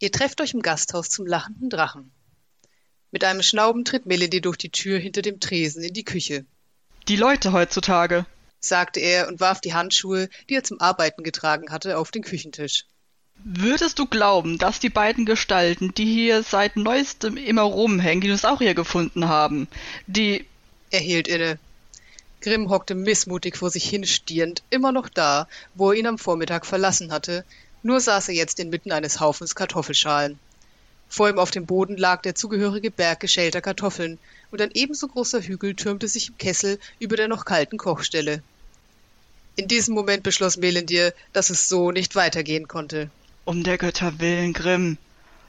Ihr trefft euch im Gasthaus zum lachenden Drachen. Mit einem Schnauben tritt Melody durch die Tür hinter dem Tresen in die Küche. Die Leute heutzutage, sagte er und warf die Handschuhe, die er zum Arbeiten getragen hatte, auf den Küchentisch. Würdest du glauben, dass die beiden Gestalten, die hier seit neuestem immer rumhängen, Dinosaurier gefunden haben, die. Er hielt inne. Grimm hockte missmutig vor sich hinstierend, immer noch da, wo er ihn am Vormittag verlassen hatte, nur saß er jetzt inmitten eines Haufens Kartoffelschalen. Vor ihm auf dem Boden lag der zugehörige Berg geschälter Kartoffeln, und ein ebenso großer Hügel türmte sich im Kessel über der noch kalten Kochstelle. In diesem Moment beschloss Melendir, dass es so nicht weitergehen konnte. Um der Götter willen, Grimm.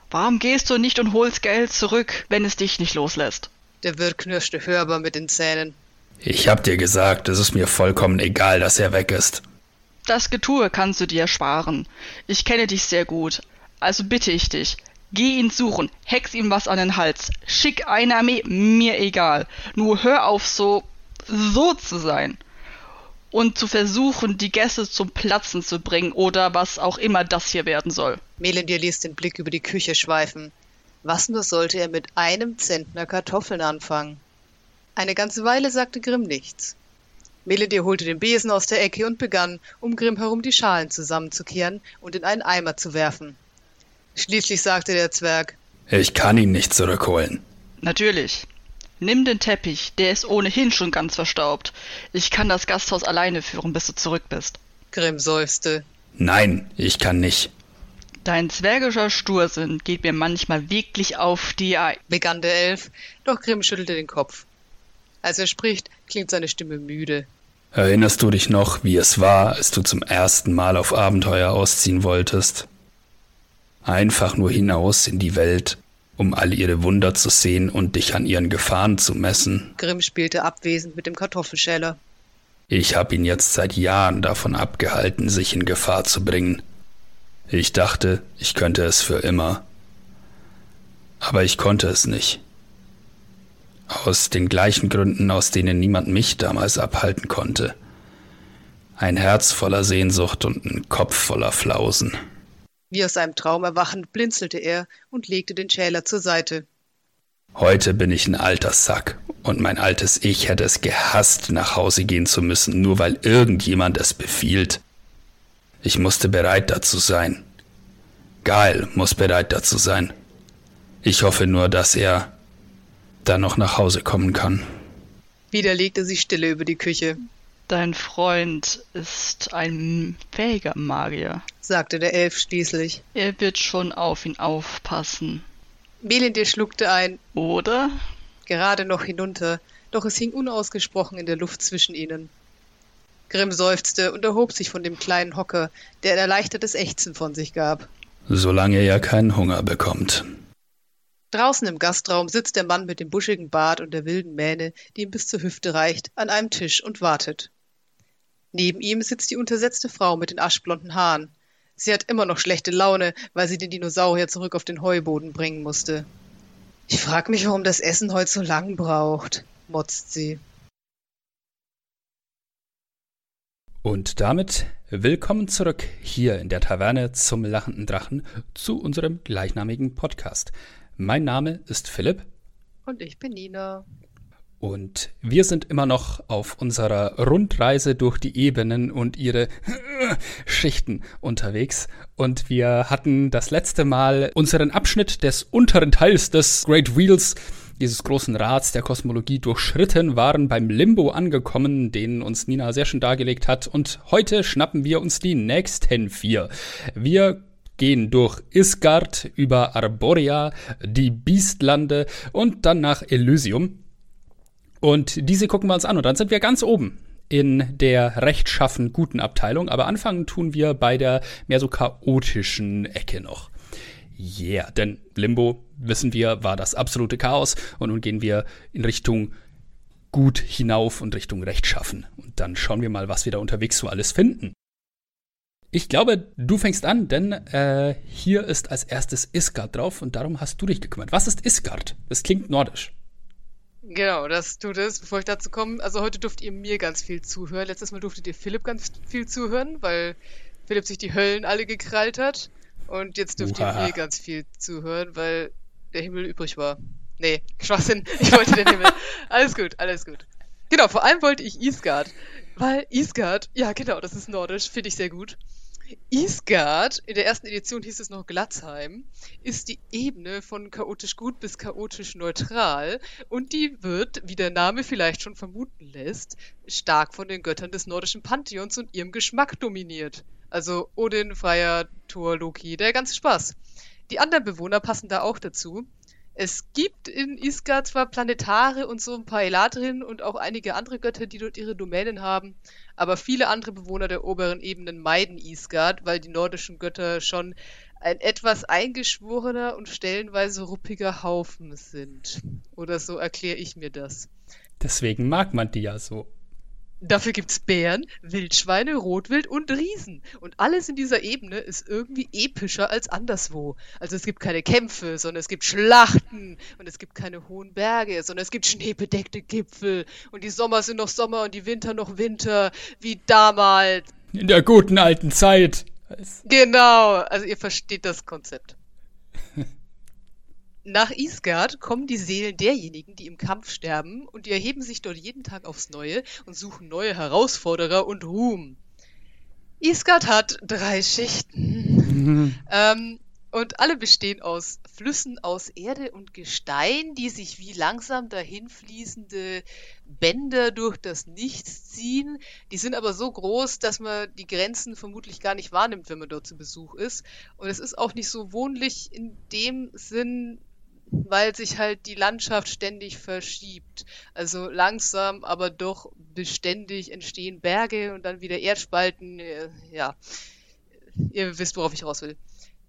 Warum gehst du nicht und holst Geld zurück, wenn es dich nicht loslässt? Der Wirt knirschte hörbar mit den Zähnen. Ich hab dir gesagt, es ist mir vollkommen egal, dass er weg ist. Das Getue kannst du dir sparen. Ich kenne dich sehr gut. Also bitte ich dich, geh ihn suchen, hex ihm was an den Hals, schick eine Armee, mir egal. Nur hör auf so, so zu sein und zu versuchen, die Gäste zum Platzen zu bringen oder was auch immer das hier werden soll. Melendir ließ den Blick über die Küche schweifen. Was nur sollte er mit einem Zentner Kartoffeln anfangen? Eine ganze Weile sagte Grimm nichts. Melendir holte den Besen aus der Ecke und begann, um Grimm herum die Schalen zusammenzukehren und in einen Eimer zu werfen. Schließlich sagte der Zwerg Ich kann ihn nicht zurückholen. Natürlich. Nimm den Teppich, der ist ohnehin schon ganz verstaubt. Ich kann das Gasthaus alleine führen, bis du zurück bist. Grimm seufzte. Nein, ich kann nicht. Dein zwergischer Stursinn geht mir manchmal wirklich auf die Ei, begann der Elf, doch Grimm schüttelte den Kopf. Als er spricht, klingt seine Stimme müde. Erinnerst du dich noch, wie es war, als du zum ersten Mal auf Abenteuer ausziehen wolltest? Einfach nur hinaus in die Welt, um all ihre Wunder zu sehen und dich an ihren Gefahren zu messen. Grimm spielte abwesend mit dem Kartoffelschäler. Ich habe ihn jetzt seit Jahren davon abgehalten, sich in Gefahr zu bringen. Ich dachte, ich könnte es für immer. Aber ich konnte es nicht. Aus den gleichen Gründen, aus denen niemand mich damals abhalten konnte. Ein Herz voller Sehnsucht und ein Kopf voller Flausen. Wie aus einem Traum erwachend blinzelte er und legte den Schäler zur Seite. Heute bin ich ein alter Sack und mein altes Ich hätte es gehasst, nach Hause gehen zu müssen, nur weil irgendjemand es befiehlt. Ich musste bereit dazu sein. Geil muss bereit dazu sein. Ich hoffe nur, dass er dann noch nach Hause kommen kann. Wieder legte sich Stille über die Küche. Dein Freund ist ein fähiger Magier, sagte der Elf schließlich. Er wird schon auf ihn aufpassen. Melindir schluckte ein Oder? Gerade noch hinunter, doch es hing unausgesprochen in der Luft zwischen ihnen. Grimm seufzte und erhob sich von dem kleinen Hocker, der ein erleichtertes Ächzen von sich gab. Solange er keinen Hunger bekommt. Draußen im Gastraum sitzt der Mann mit dem buschigen Bart und der wilden Mähne, die ihm bis zur Hüfte reicht, an einem Tisch und wartet. Neben ihm sitzt die untersetzte Frau mit den aschblonden Haaren. Sie hat immer noch schlechte Laune, weil sie den Dinosaurier zurück auf den Heuboden bringen musste. Ich frag mich, warum das Essen heute so lang braucht, motzt sie. Und damit willkommen zurück hier in der Taverne zum lachenden Drachen zu unserem gleichnamigen Podcast. Mein Name ist Philipp. Und ich bin Nina. Und wir sind immer noch auf unserer Rundreise durch die Ebenen und ihre Schichten unterwegs. Und wir hatten das letzte Mal unseren Abschnitt des unteren Teils des Great Wheels, dieses großen Rads der Kosmologie durchschritten, waren beim Limbo angekommen, den uns Nina sehr schön dargelegt hat. Und heute schnappen wir uns die nächsten vier. Wir gehen durch Isgard über Arborea, die Biestlande und dann nach Elysium. Und diese gucken wir uns an und dann sind wir ganz oben in der rechtschaffen guten Abteilung, aber anfangen tun wir bei der mehr so chaotischen Ecke noch. Yeah, denn Limbo, wissen wir, war das absolute Chaos und nun gehen wir in Richtung gut hinauf und Richtung rechtschaffen. Und dann schauen wir mal, was wir da unterwegs so alles finden. Ich glaube, du fängst an, denn äh, hier ist als erstes Isgard drauf und darum hast du dich gekümmert. Was ist Isgard? Das klingt nordisch. Genau, das tut es. Bevor ich dazu komme, also heute durft ihr mir ganz viel zuhören. Letztes Mal durftet ihr Philipp ganz viel zuhören, weil Philipp sich die Höllen alle gekrallt hat. Und jetzt dürft Uhaha. ihr mir ganz viel zuhören, weil der Himmel übrig war. Nee, Schwachsinn. Ich wollte den Himmel. Alles gut, alles gut. Genau, vor allem wollte ich Isgard. Weil Isgard, ja genau, das ist nordisch, finde ich sehr gut. Isgard, in der ersten Edition hieß es noch Glatzheim, ist die Ebene von chaotisch gut bis chaotisch neutral und die wird, wie der Name vielleicht schon vermuten lässt, stark von den Göttern des nordischen Pantheons und ihrem Geschmack dominiert. Also Odin, Freya, Thor, Loki, der ganze Spaß. Die anderen Bewohner passen da auch dazu. Es gibt in Isgard zwar Planetare und so ein paar Eladrin und auch einige andere Götter, die dort ihre Domänen haben, aber viele andere Bewohner der oberen Ebenen meiden Isgard, weil die nordischen Götter schon ein etwas eingeschworener und stellenweise ruppiger Haufen sind. Oder so erkläre ich mir das. Deswegen mag man die ja so. Dafür gibt's Bären, Wildschweine, Rotwild und Riesen. Und alles in dieser Ebene ist irgendwie epischer als anderswo. Also es gibt keine Kämpfe, sondern es gibt Schlachten. Und es gibt keine hohen Berge, sondern es gibt schneebedeckte Gipfel. Und die Sommer sind noch Sommer und die Winter noch Winter, wie damals. In der guten alten Zeit. Genau, also ihr versteht das Konzept. Nach Isgard kommen die Seelen derjenigen, die im Kampf sterben, und die erheben sich dort jeden Tag aufs Neue und suchen neue Herausforderer und Ruhm. Isgard hat drei Schichten. Ähm, und alle bestehen aus Flüssen aus Erde und Gestein, die sich wie langsam dahinfließende Bänder durch das Nichts ziehen. Die sind aber so groß, dass man die Grenzen vermutlich gar nicht wahrnimmt, wenn man dort zu Besuch ist. Und es ist auch nicht so wohnlich in dem Sinn, weil sich halt die Landschaft ständig verschiebt. Also langsam, aber doch beständig entstehen Berge und dann wieder Erdspalten. Äh, Ja, ihr wisst, worauf ich raus will.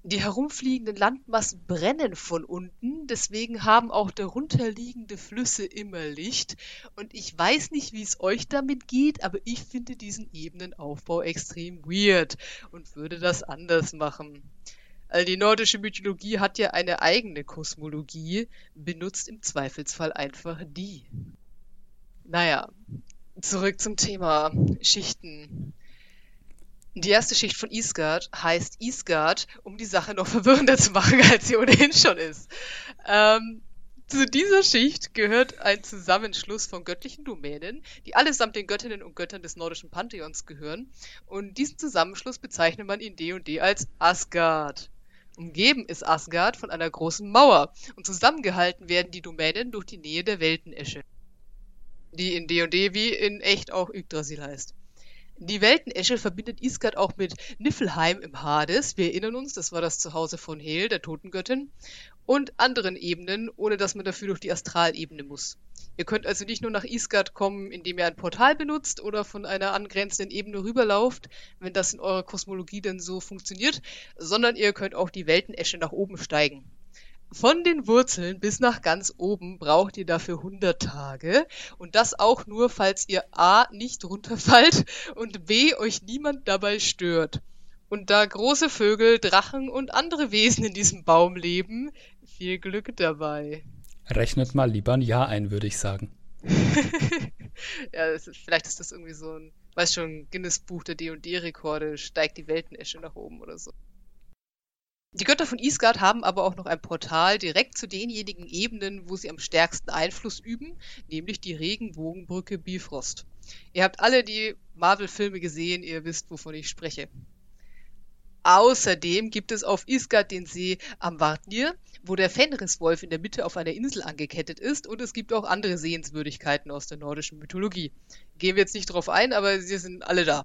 Die herumfliegenden Landmassen brennen von unten, deswegen haben auch darunterliegende Flüsse immer Licht. Und ich weiß nicht, wie es euch damit geht, aber ich finde diesen Ebenenaufbau extrem weird und würde das anders machen. Also die nordische Mythologie hat ja eine eigene Kosmologie, benutzt im Zweifelsfall einfach die. Naja, zurück zum Thema Schichten. Die erste Schicht von Isgard heißt Isgard, um die Sache noch verwirrender zu machen, als sie ohnehin schon ist. Ähm, zu dieser Schicht gehört ein Zusammenschluss von göttlichen Domänen, die allesamt den Göttinnen und Göttern des nordischen Pantheons gehören. Und diesen Zusammenschluss bezeichnet man in D&D als Asgard. Umgeben ist Asgard von einer großen Mauer und zusammengehalten werden die Domänen durch die Nähe der Weltenesche, die in D&D wie in echt auch Yggdrasil heißt. Die Weltenesche verbindet Isgard auch mit Niflheim im Hades. Wir erinnern uns, das war das Zuhause von Hel, der Totengöttin, und anderen Ebenen, ohne dass man dafür durch die Astralebene muss. Ihr könnt also nicht nur nach Isgard kommen, indem ihr ein Portal benutzt oder von einer angrenzenden Ebene rüberlauft, wenn das in eurer Kosmologie denn so funktioniert, sondern ihr könnt auch die Weltenesche nach oben steigen. Von den Wurzeln bis nach ganz oben braucht ihr dafür 100 Tage und das auch nur, falls ihr A nicht runterfallt und B euch niemand dabei stört. Und da große Vögel, Drachen und andere Wesen in diesem Baum leben, viel Glück dabei. Rechnet mal lieber ein Jahr ein, würde ich sagen. ja, ist, vielleicht ist das irgendwie so ein, weiß schon, Guinness-Buch der D&D-Rekorde, steigt die Weltenesche nach oben oder so. Die Götter von Isgard haben aber auch noch ein Portal direkt zu denjenigen Ebenen, wo sie am stärksten Einfluss üben, nämlich die Regenbogenbrücke Bifrost. Ihr habt alle die Marvel-Filme gesehen, ihr wisst, wovon ich spreche. Außerdem gibt es auf Isgard den See Amvartnir, wo der Fenriswolf in der Mitte auf einer Insel angekettet ist und es gibt auch andere Sehenswürdigkeiten aus der nordischen Mythologie. Gehen wir jetzt nicht drauf ein, aber sie sind alle da.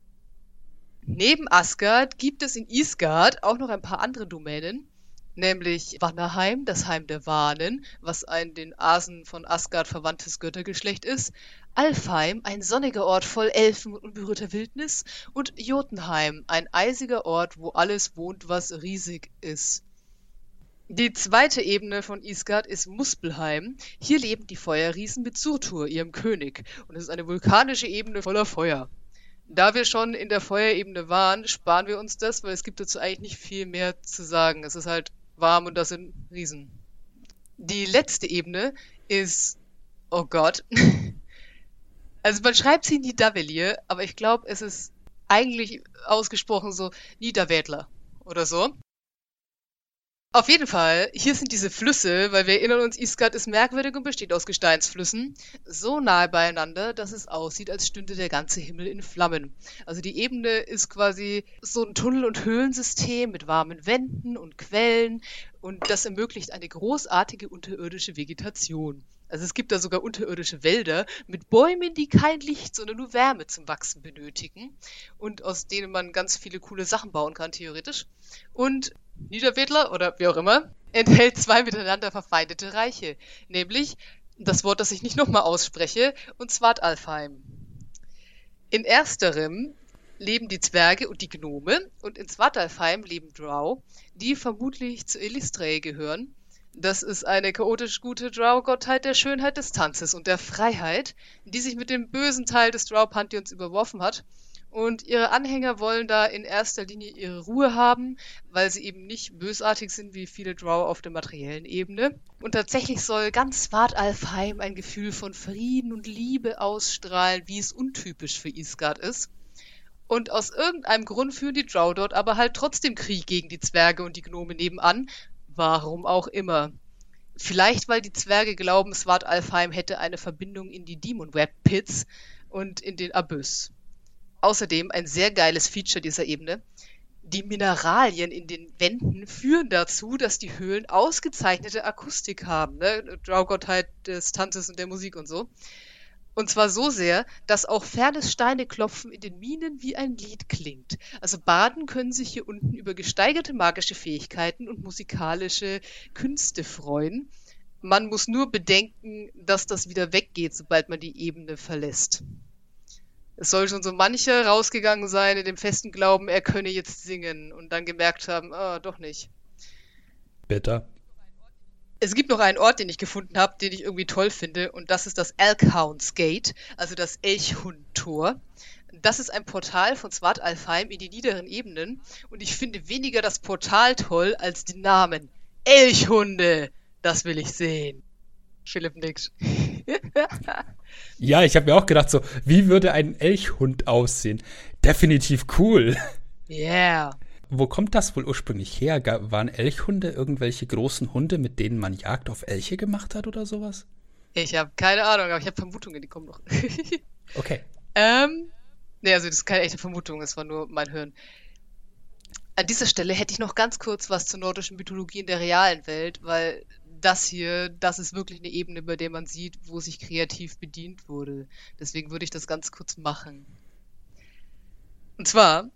Neben Asgard gibt es in Isgard auch noch ein paar andere Domänen, nämlich Wannerheim, das Heim der Wanen, was ein den Asen von Asgard verwandtes Göttergeschlecht ist, Alfheim, ein sonniger Ort voll Elfen und unberührter Wildnis, und Jotunheim, ein eisiger Ort, wo alles wohnt, was riesig ist. Die zweite Ebene von Isgard ist Muspelheim. Hier leben die Feuerriesen mit Surtur, ihrem König, und es ist eine vulkanische Ebene voller Feuer. Da wir schon in der Feuerebene waren, sparen wir uns das, weil es gibt dazu eigentlich nicht viel mehr zu sagen. Es ist halt warm und das sind Riesen. Die letzte Ebene ist, oh Gott, also man schreibt sie Nidavellir, aber ich glaube, es ist eigentlich ausgesprochen so Niederwädler oder so. Auf jeden Fall, hier sind diese Flüsse, weil wir erinnern uns, Isgard ist merkwürdig und besteht aus Gesteinsflüssen, so nahe beieinander, dass es aussieht, als stünde der ganze Himmel in Flammen. Also die Ebene ist quasi so ein Tunnel- und Höhlensystem mit warmen Wänden und Quellen und das ermöglicht eine großartige unterirdische Vegetation. Also es gibt da sogar unterirdische Wälder mit Bäumen, die kein Licht, sondern nur Wärme zum Wachsen benötigen und aus denen man ganz viele coole Sachen bauen kann, theoretisch. Und Niederwedler oder wie auch immer, enthält zwei miteinander verfeindete Reiche, nämlich das Wort, das ich nicht nochmal ausspreche, und Svartalfheim. In ersterem leben die Zwerge und die Gnome und in Svartalfheim leben Drow, die vermutlich zu Elistrae gehören. Das ist eine chaotisch gute Drow-Gottheit der Schönheit des Tanzes und der Freiheit, die sich mit dem bösen Teil des Drow-Pantheons überworfen hat und ihre Anhänger wollen da in erster Linie ihre Ruhe haben, weil sie eben nicht bösartig sind wie viele Drow auf der materiellen Ebene. Und tatsächlich soll ganz Svartalfheim ein Gefühl von Frieden und Liebe ausstrahlen, wie es untypisch für Isgard ist. Und aus irgendeinem Grund führen die Drow dort aber halt trotzdem Krieg gegen die Zwerge und die Gnome nebenan. Warum auch immer. Vielleicht, weil die Zwerge glauben, Svartalfheim hätte eine Verbindung in die Demon Web Pits und in den Abyss. Außerdem ein sehr geiles Feature dieser Ebene. Die Mineralien in den Wänden führen dazu, dass die Höhlen ausgezeichnete Akustik haben. Ne? Draugottheit des Tanzes und der Musik und so. Und zwar so sehr, dass auch fernes Steineklopfen in den Minen wie ein Lied klingt. Also Baden können sich hier unten über gesteigerte magische Fähigkeiten und musikalische Künste freuen. Man muss nur bedenken, dass das wieder weggeht, sobald man die Ebene verlässt. Es soll schon so mancher rausgegangen sein in dem festen Glauben, er könne jetzt singen und dann gemerkt haben, ah, doch nicht. Bitter. Es gibt noch einen Ort, den ich gefunden habe, den ich irgendwie toll finde, und das ist das Elkhounds Gate, also das Elchhund-Tor. Das ist ein Portal von Swat Alfheim in die niederen Ebenen, und ich finde weniger das Portal toll als den Namen. Elchhunde! Das will ich sehen. Philipp nickt. ja, ich habe mir auch gedacht, so, wie würde ein Elchhund aussehen? Definitiv cool. Yeah. Wo kommt das wohl ursprünglich her? Waren Elchhunde irgendwelche großen Hunde, mit denen man Jagd auf Elche gemacht hat oder sowas? Ich habe keine Ahnung, aber ich habe Vermutungen, die kommen noch. okay. Ähm, nee, also das ist keine echte Vermutung, es war nur mein Hören. An dieser Stelle hätte ich noch ganz kurz was zur nordischen Mythologie in der realen Welt, weil das hier, das ist wirklich eine Ebene, bei der man sieht, wo sich kreativ bedient wurde. Deswegen würde ich das ganz kurz machen. Und zwar,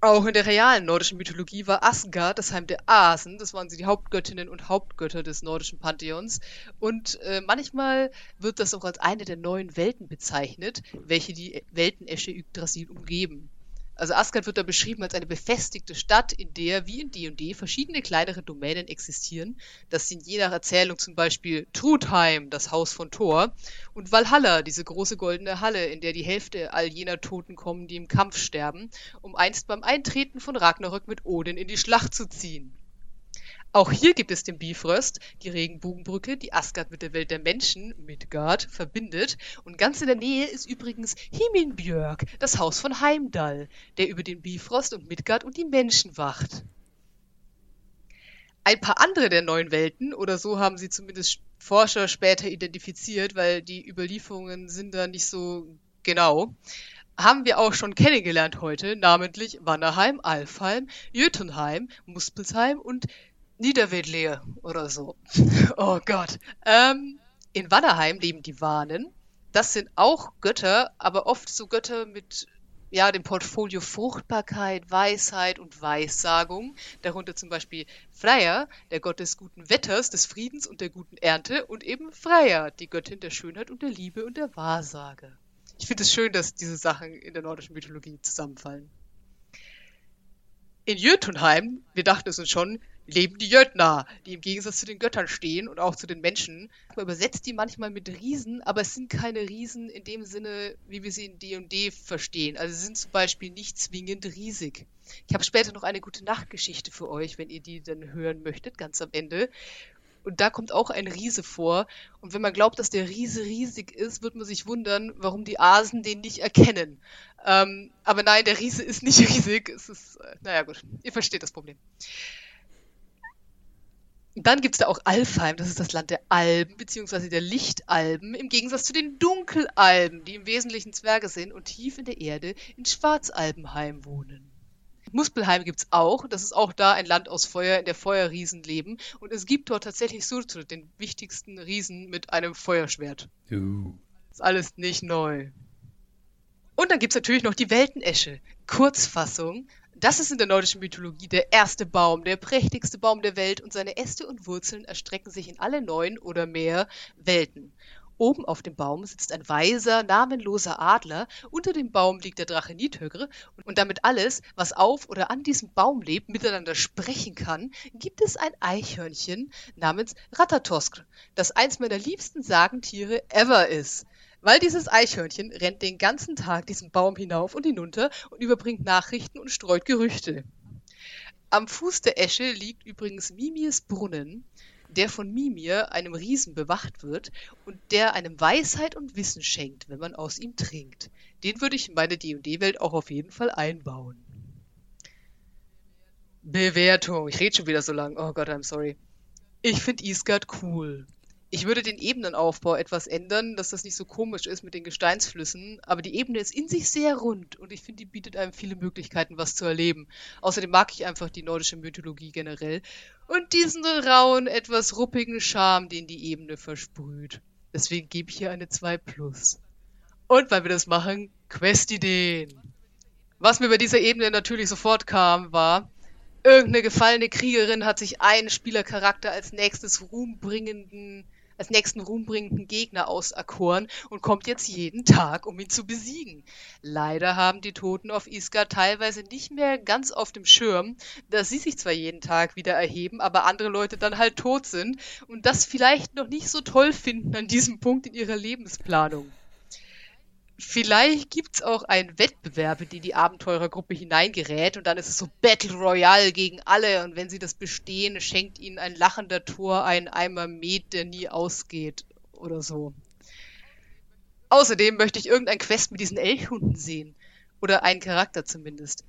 auch in der realen nordischen Mythologie war Asgard das Heim der Asen. Das waren sie die Hauptgöttinnen und Hauptgötter des nordischen Pantheons. Und äh, manchmal wird das auch als eine der neuen Welten bezeichnet, welche die Weltenäsche Yggdrasil umgeben. Also Asgard wird da beschrieben als eine befestigte Stadt, in der, wie in D&D, verschiedene kleinere Domänen existieren. Das sind je nach Erzählung zum Beispiel Trudheim, das Haus von Thor, und Valhalla, diese große goldene Halle, in der die Hälfte all jener Toten kommen, die im Kampf sterben, um einst beim Eintreten von Ragnarök mit Odin in die Schlacht zu ziehen. Auch hier gibt es den Bifrost, die Regenbogenbrücke, die Asgard mit der Welt der Menschen, Midgard, verbindet. Und ganz in der Nähe ist übrigens Himinbjörg, das Haus von Heimdall, der über den Bifrost und Midgard und die Menschen wacht. Ein paar andere der neuen Welten, oder so haben sie zumindest Forscher später identifiziert, weil die Überlieferungen sind da nicht so genau, haben wir auch schon kennengelernt heute, namentlich Wannerheim, Alfheim, Jötunheim, Muspelsheim und Niederwedleer oder so. oh Gott. Ähm, in Wannerheim leben die Wahnen. Das sind auch Götter, aber oft so Götter mit ja, dem Portfolio Fruchtbarkeit, Weisheit und Weissagung. Darunter zum Beispiel Freya, der Gott des guten Wetters, des Friedens und der guten Ernte. Und eben Freya, die Göttin der Schönheit und der Liebe und der Wahrsage. Ich finde es schön, dass diese Sachen in der nordischen Mythologie zusammenfallen. In Jötunheim, wir dachten es uns schon, leben die Jötner, die im Gegensatz zu den Göttern stehen und auch zu den Menschen. Man übersetzt die manchmal mit Riesen, aber es sind keine Riesen in dem Sinne, wie wir sie in D&D verstehen. Also sie sind zum Beispiel nicht zwingend riesig. Ich habe später noch eine gute Nachtgeschichte für euch, wenn ihr die dann hören möchtet, ganz am Ende. Und da kommt auch ein Riese vor. Und wenn man glaubt, dass der Riese riesig ist, wird man sich wundern, warum die Asen den nicht erkennen. Ähm, aber nein, der Riese ist nicht riesig. Es ist, äh, naja gut, ihr versteht das Problem. Dann gibt es da auch Alfheim, das ist das Land der Alben, beziehungsweise der Lichtalben, im Gegensatz zu den Dunkelalben, die im Wesentlichen Zwerge sind und tief in der Erde in Schwarzalbenheim wohnen. Muspelheim gibt es auch, das ist auch da ein Land aus Feuer, in der Feuerriesen leben und es gibt dort tatsächlich Surtur, den wichtigsten Riesen mit einem Feuerschwert. Uh. Ist alles nicht neu. Und dann gibt es natürlich noch die Weltenesche. Kurzfassung, das ist in der nordischen Mythologie der erste Baum, der prächtigste Baum der Welt und seine Äste und Wurzeln erstrecken sich in alle neun oder mehr Welten. Oben auf dem Baum sitzt ein weiser, namenloser Adler, unter dem Baum liegt der Drache Nidhögre und damit alles, was auf oder an diesem Baum lebt, miteinander sprechen kann, gibt es ein Eichhörnchen namens Ratatosk, das eins meiner liebsten Sagentiere ever ist. Weil dieses Eichhörnchen rennt den ganzen Tag diesen Baum hinauf und hinunter und überbringt Nachrichten und streut Gerüchte. Am Fuß der Esche liegt übrigens Mimirs Brunnen, der von Mimir, einem Riesen, bewacht wird und der einem Weisheit und Wissen schenkt, wenn man aus ihm trinkt. Den würde ich in meine D&D-Welt auch auf jeden Fall einbauen. Bewertung. Ich rede schon wieder so lang. Oh Gott, I'm sorry. Ich finde Isgard cool. Ich würde den Ebenenaufbau etwas ändern, dass das nicht so komisch ist mit den Gesteinsflüssen, aber die Ebene ist in sich sehr rund und ich finde, die bietet einem viele Möglichkeiten, was zu erleben. Außerdem mag ich einfach die nordische Mythologie generell und diesen rauen, etwas ruppigen Charme, den die Ebene versprüht. Deswegen gebe ich hier eine 2 Plus. Und weil wir das machen, Questideen. Was mir bei dieser Ebene natürlich sofort kam, war, irgendeine gefallene Kriegerin hat sich einen Spielercharakter als nächstes ruhmbringenden als nächsten ruhmbringenden Gegner auserkoren und kommt jetzt jeden Tag, um ihn zu besiegen. Leider haben die Toten auf Iska teilweise nicht mehr ganz auf dem Schirm, dass sie sich zwar jeden Tag wieder erheben, aber andere Leute dann halt tot sind und das vielleicht noch nicht so toll finden an diesem Punkt in ihrer Lebensplanung. Vielleicht gibt es auch einen Wettbewerb, in den die Abenteurergruppe hineingerät und dann ist es so Battle Royale gegen alle und wenn sie das bestehen, schenkt ihnen ein lachender Tor einen Eimer Met, der nie ausgeht oder so. Außerdem möchte ich irgendein Quest mit diesen Elchhunden sehen. Oder einen Charakter zumindest.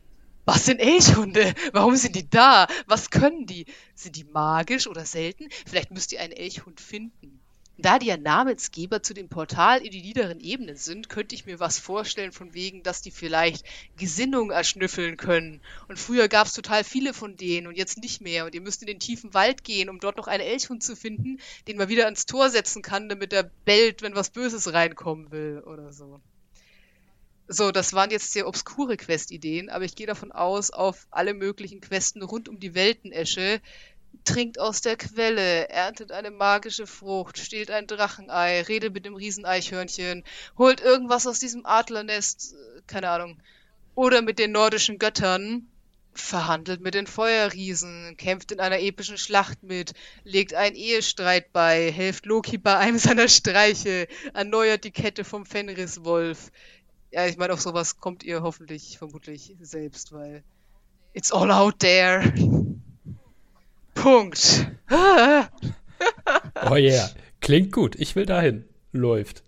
Was sind Elchhunde? Warum sind die da? Was können die? Sind die magisch oder selten? Vielleicht müsst ihr einen Elchhund finden. Da die ja Namensgeber zu dem Portal in die niederen Ebenen sind, könnte ich mir was vorstellen von wegen, dass die vielleicht Gesinnung erschnüffeln können. Und früher gab es total viele von denen und jetzt nicht mehr. Und ihr müsst in den tiefen Wald gehen, um dort noch einen Elchhund zu finden, den man wieder ans Tor setzen kann, damit er bellt, wenn was Böses reinkommen will oder so. So, das waren jetzt sehr obskure Questideen, aber ich gehe davon aus, auf alle möglichen Questen rund um die Weltenesche trinkt aus der Quelle, erntet eine magische Frucht, stiehlt ein Drachenei, redet mit dem Rieseneichhörnchen, holt irgendwas aus diesem Adlernest, äh, keine Ahnung, oder mit den nordischen Göttern, verhandelt mit den Feuerriesen, kämpft in einer epischen Schlacht mit, legt einen Ehestreit bei, hilft Loki bei einem seiner Streiche, erneuert die Kette vom Fenriswolf. Ja, ich meine, auf sowas kommt ihr hoffentlich, vermutlich selbst, weil it's all out there. Punkt. oh yeah. Klingt gut. Ich will dahin. Läuft.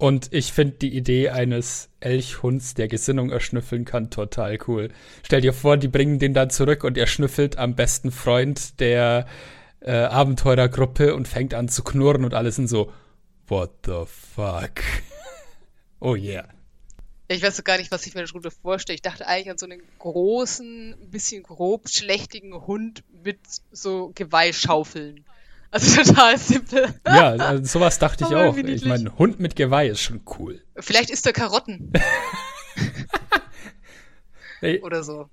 Und ich finde die Idee eines Elchhunds, der Gesinnung erschnüffeln kann, total cool. Stell dir vor, die bringen den dann zurück und er schnüffelt am besten Freund der äh, Abenteurergruppe und fängt an zu knurren und alle sind so, what the fuck? oh yeah. Ich weiß so gar nicht, was ich mir darunter vorstelle. Ich dachte eigentlich an so einen großen, ein bisschen grob schlechtigen Hund mit so Geweihschaufeln. Also total simpel. Ja, also sowas dachte ich auch. Ich meine, Hund mit Geweih ist schon cool. Vielleicht isst er Karotten. hey. Oder so.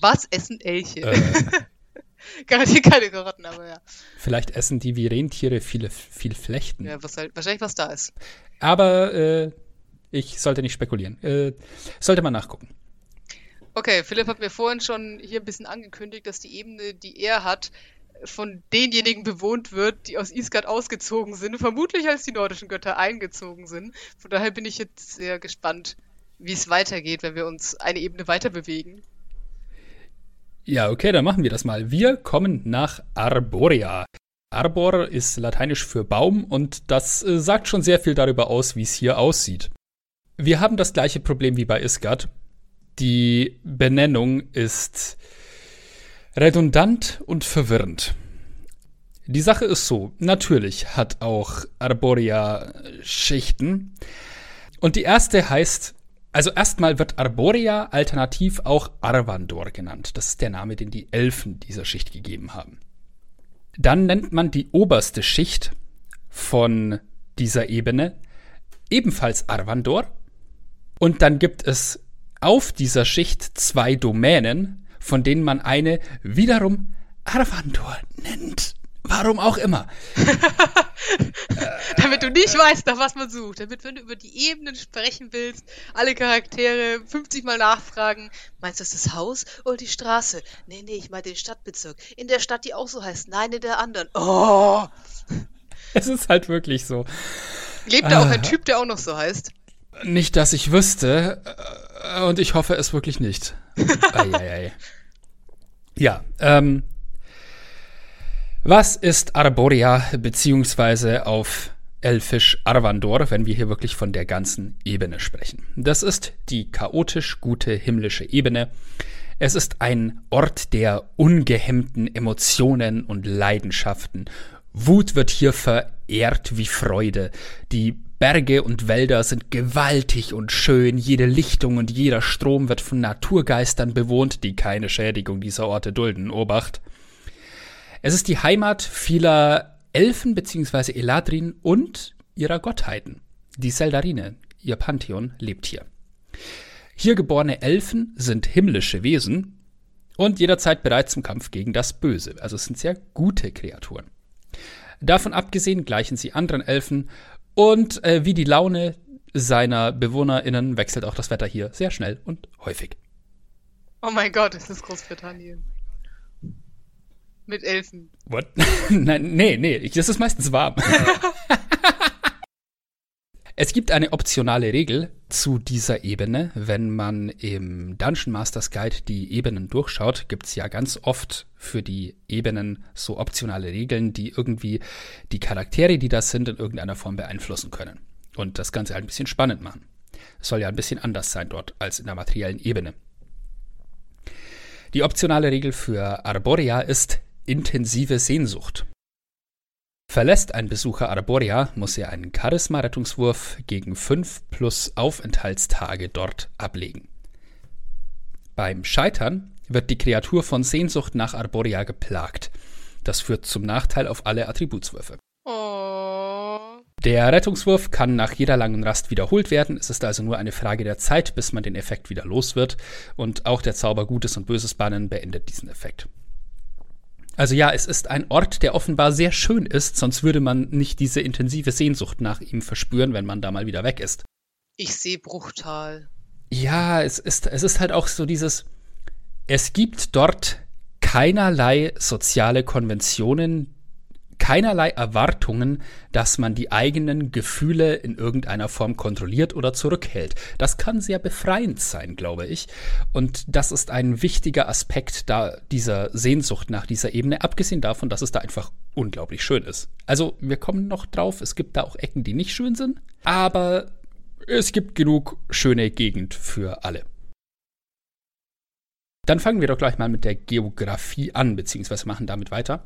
Was essen Elche? Äh. Garantiert keine Karotten, aber ja. Vielleicht essen die wie Rentiere viele, viel Flechten. Ja, was halt, wahrscheinlich was da ist. Aber äh, ich sollte nicht spekulieren. Äh, sollte man nachgucken. Okay, Philipp hat mir vorhin schon hier ein bisschen angekündigt, dass die Ebene, die er hat, von denjenigen bewohnt wird, die aus Isgard ausgezogen sind, vermutlich als die nordischen Götter eingezogen sind. Von daher bin ich jetzt sehr gespannt, wie es weitergeht, wenn wir uns eine Ebene weiter bewegen. Ja, okay, dann machen wir das mal. Wir kommen nach Arborea. Arbor ist lateinisch für Baum und das äh, sagt schon sehr viel darüber aus, wie es hier aussieht. Wir haben das gleiche Problem wie bei Isgard. Die Benennung ist redundant und verwirrend. Die Sache ist so, natürlich hat auch Arborea Schichten. Und die erste heißt, also erstmal wird Arborea alternativ auch Arvandor genannt. Das ist der Name, den die Elfen dieser Schicht gegeben haben. Dann nennt man die oberste Schicht von dieser Ebene ebenfalls Arvandor. Und dann gibt es auf dieser Schicht zwei Domänen, von denen man eine wiederum Arvandor nennt. Warum auch immer. damit du nicht weißt, nach was man sucht. Damit, wenn du über die Ebenen sprechen willst, alle Charaktere 50 Mal nachfragen. Meinst du das, das Haus oder die Straße? Nee, nee, ich meine den Stadtbezirk. In der Stadt, die auch so heißt. Nein, in der anderen. Oh! Es ist halt wirklich so. Lebt da auch ein ah. Typ, der auch noch so heißt? Nicht, dass ich wüsste. Äh, und ich hoffe es wirklich nicht. Eieiei. Ja, ähm, was ist Arborea beziehungsweise auf Elfisch Arvandor, wenn wir hier wirklich von der ganzen Ebene sprechen? Das ist die chaotisch gute himmlische Ebene. Es ist ein Ort der ungehemmten Emotionen und Leidenschaften. Wut wird hier verehrt wie Freude. Die Berge und Wälder sind gewaltig und schön, jede Lichtung und jeder Strom wird von Naturgeistern bewohnt, die keine Schädigung dieser Orte dulden. Obacht. Es ist die Heimat vieler Elfen bzw. Eladrin und ihrer Gottheiten. Die Seldarine, ihr Pantheon, lebt hier. Hier geborene Elfen sind himmlische Wesen und jederzeit bereit zum Kampf gegen das Böse. Also es sind sehr gute Kreaturen. Davon abgesehen gleichen sie anderen Elfen und äh, wie die Laune seiner BewohnerInnen wechselt auch das Wetter hier sehr schnell und häufig. Oh mein Gott, es ist Großbritannien. Mit Elfen. What? Nein, nee, nee, das ist meistens warm. es gibt eine optionale Regel zu dieser Ebene. Wenn man im Dungeon Masters Guide die Ebenen durchschaut, gibt es ja ganz oft für die Ebenen so optionale Regeln, die irgendwie die Charaktere, die das sind, in irgendeiner Form beeinflussen können. Und das Ganze halt ein bisschen spannend machen. Es soll ja ein bisschen anders sein dort als in der materiellen Ebene. Die optionale Regel für Arborea ist, intensive Sehnsucht. Verlässt ein Besucher Arborea, muss er einen Charisma-Rettungswurf gegen 5 plus Aufenthaltstage dort ablegen. Beim Scheitern wird die Kreatur von Sehnsucht nach Arborea geplagt. Das führt zum Nachteil auf alle Attributswürfe. Oh. Der Rettungswurf kann nach jeder langen Rast wiederholt werden. Es ist also nur eine Frage der Zeit, bis man den Effekt wieder los wird. Und auch der Zauber Gutes und Böses bannen beendet diesen Effekt. Also ja, es ist ein Ort, der offenbar sehr schön ist, sonst würde man nicht diese intensive Sehnsucht nach ihm verspüren, wenn man da mal wieder weg ist. Ich sehe Bruchtal. Ja, es ist, es ist halt auch so dieses, es gibt dort keinerlei soziale Konventionen, keinerlei Erwartungen, dass man die eigenen Gefühle in irgendeiner Form kontrolliert oder zurückhält. Das kann sehr befreiend sein, glaube ich. Und das ist ein wichtiger Aspekt da dieser Sehnsucht nach dieser Ebene, abgesehen davon, dass es da einfach unglaublich schön ist. Also, wir kommen noch drauf, es gibt da auch Ecken, die nicht schön sind, aber es gibt genug schöne Gegend für alle. Dann fangen wir doch gleich mal mit der Geografie an, beziehungsweise machen damit weiter.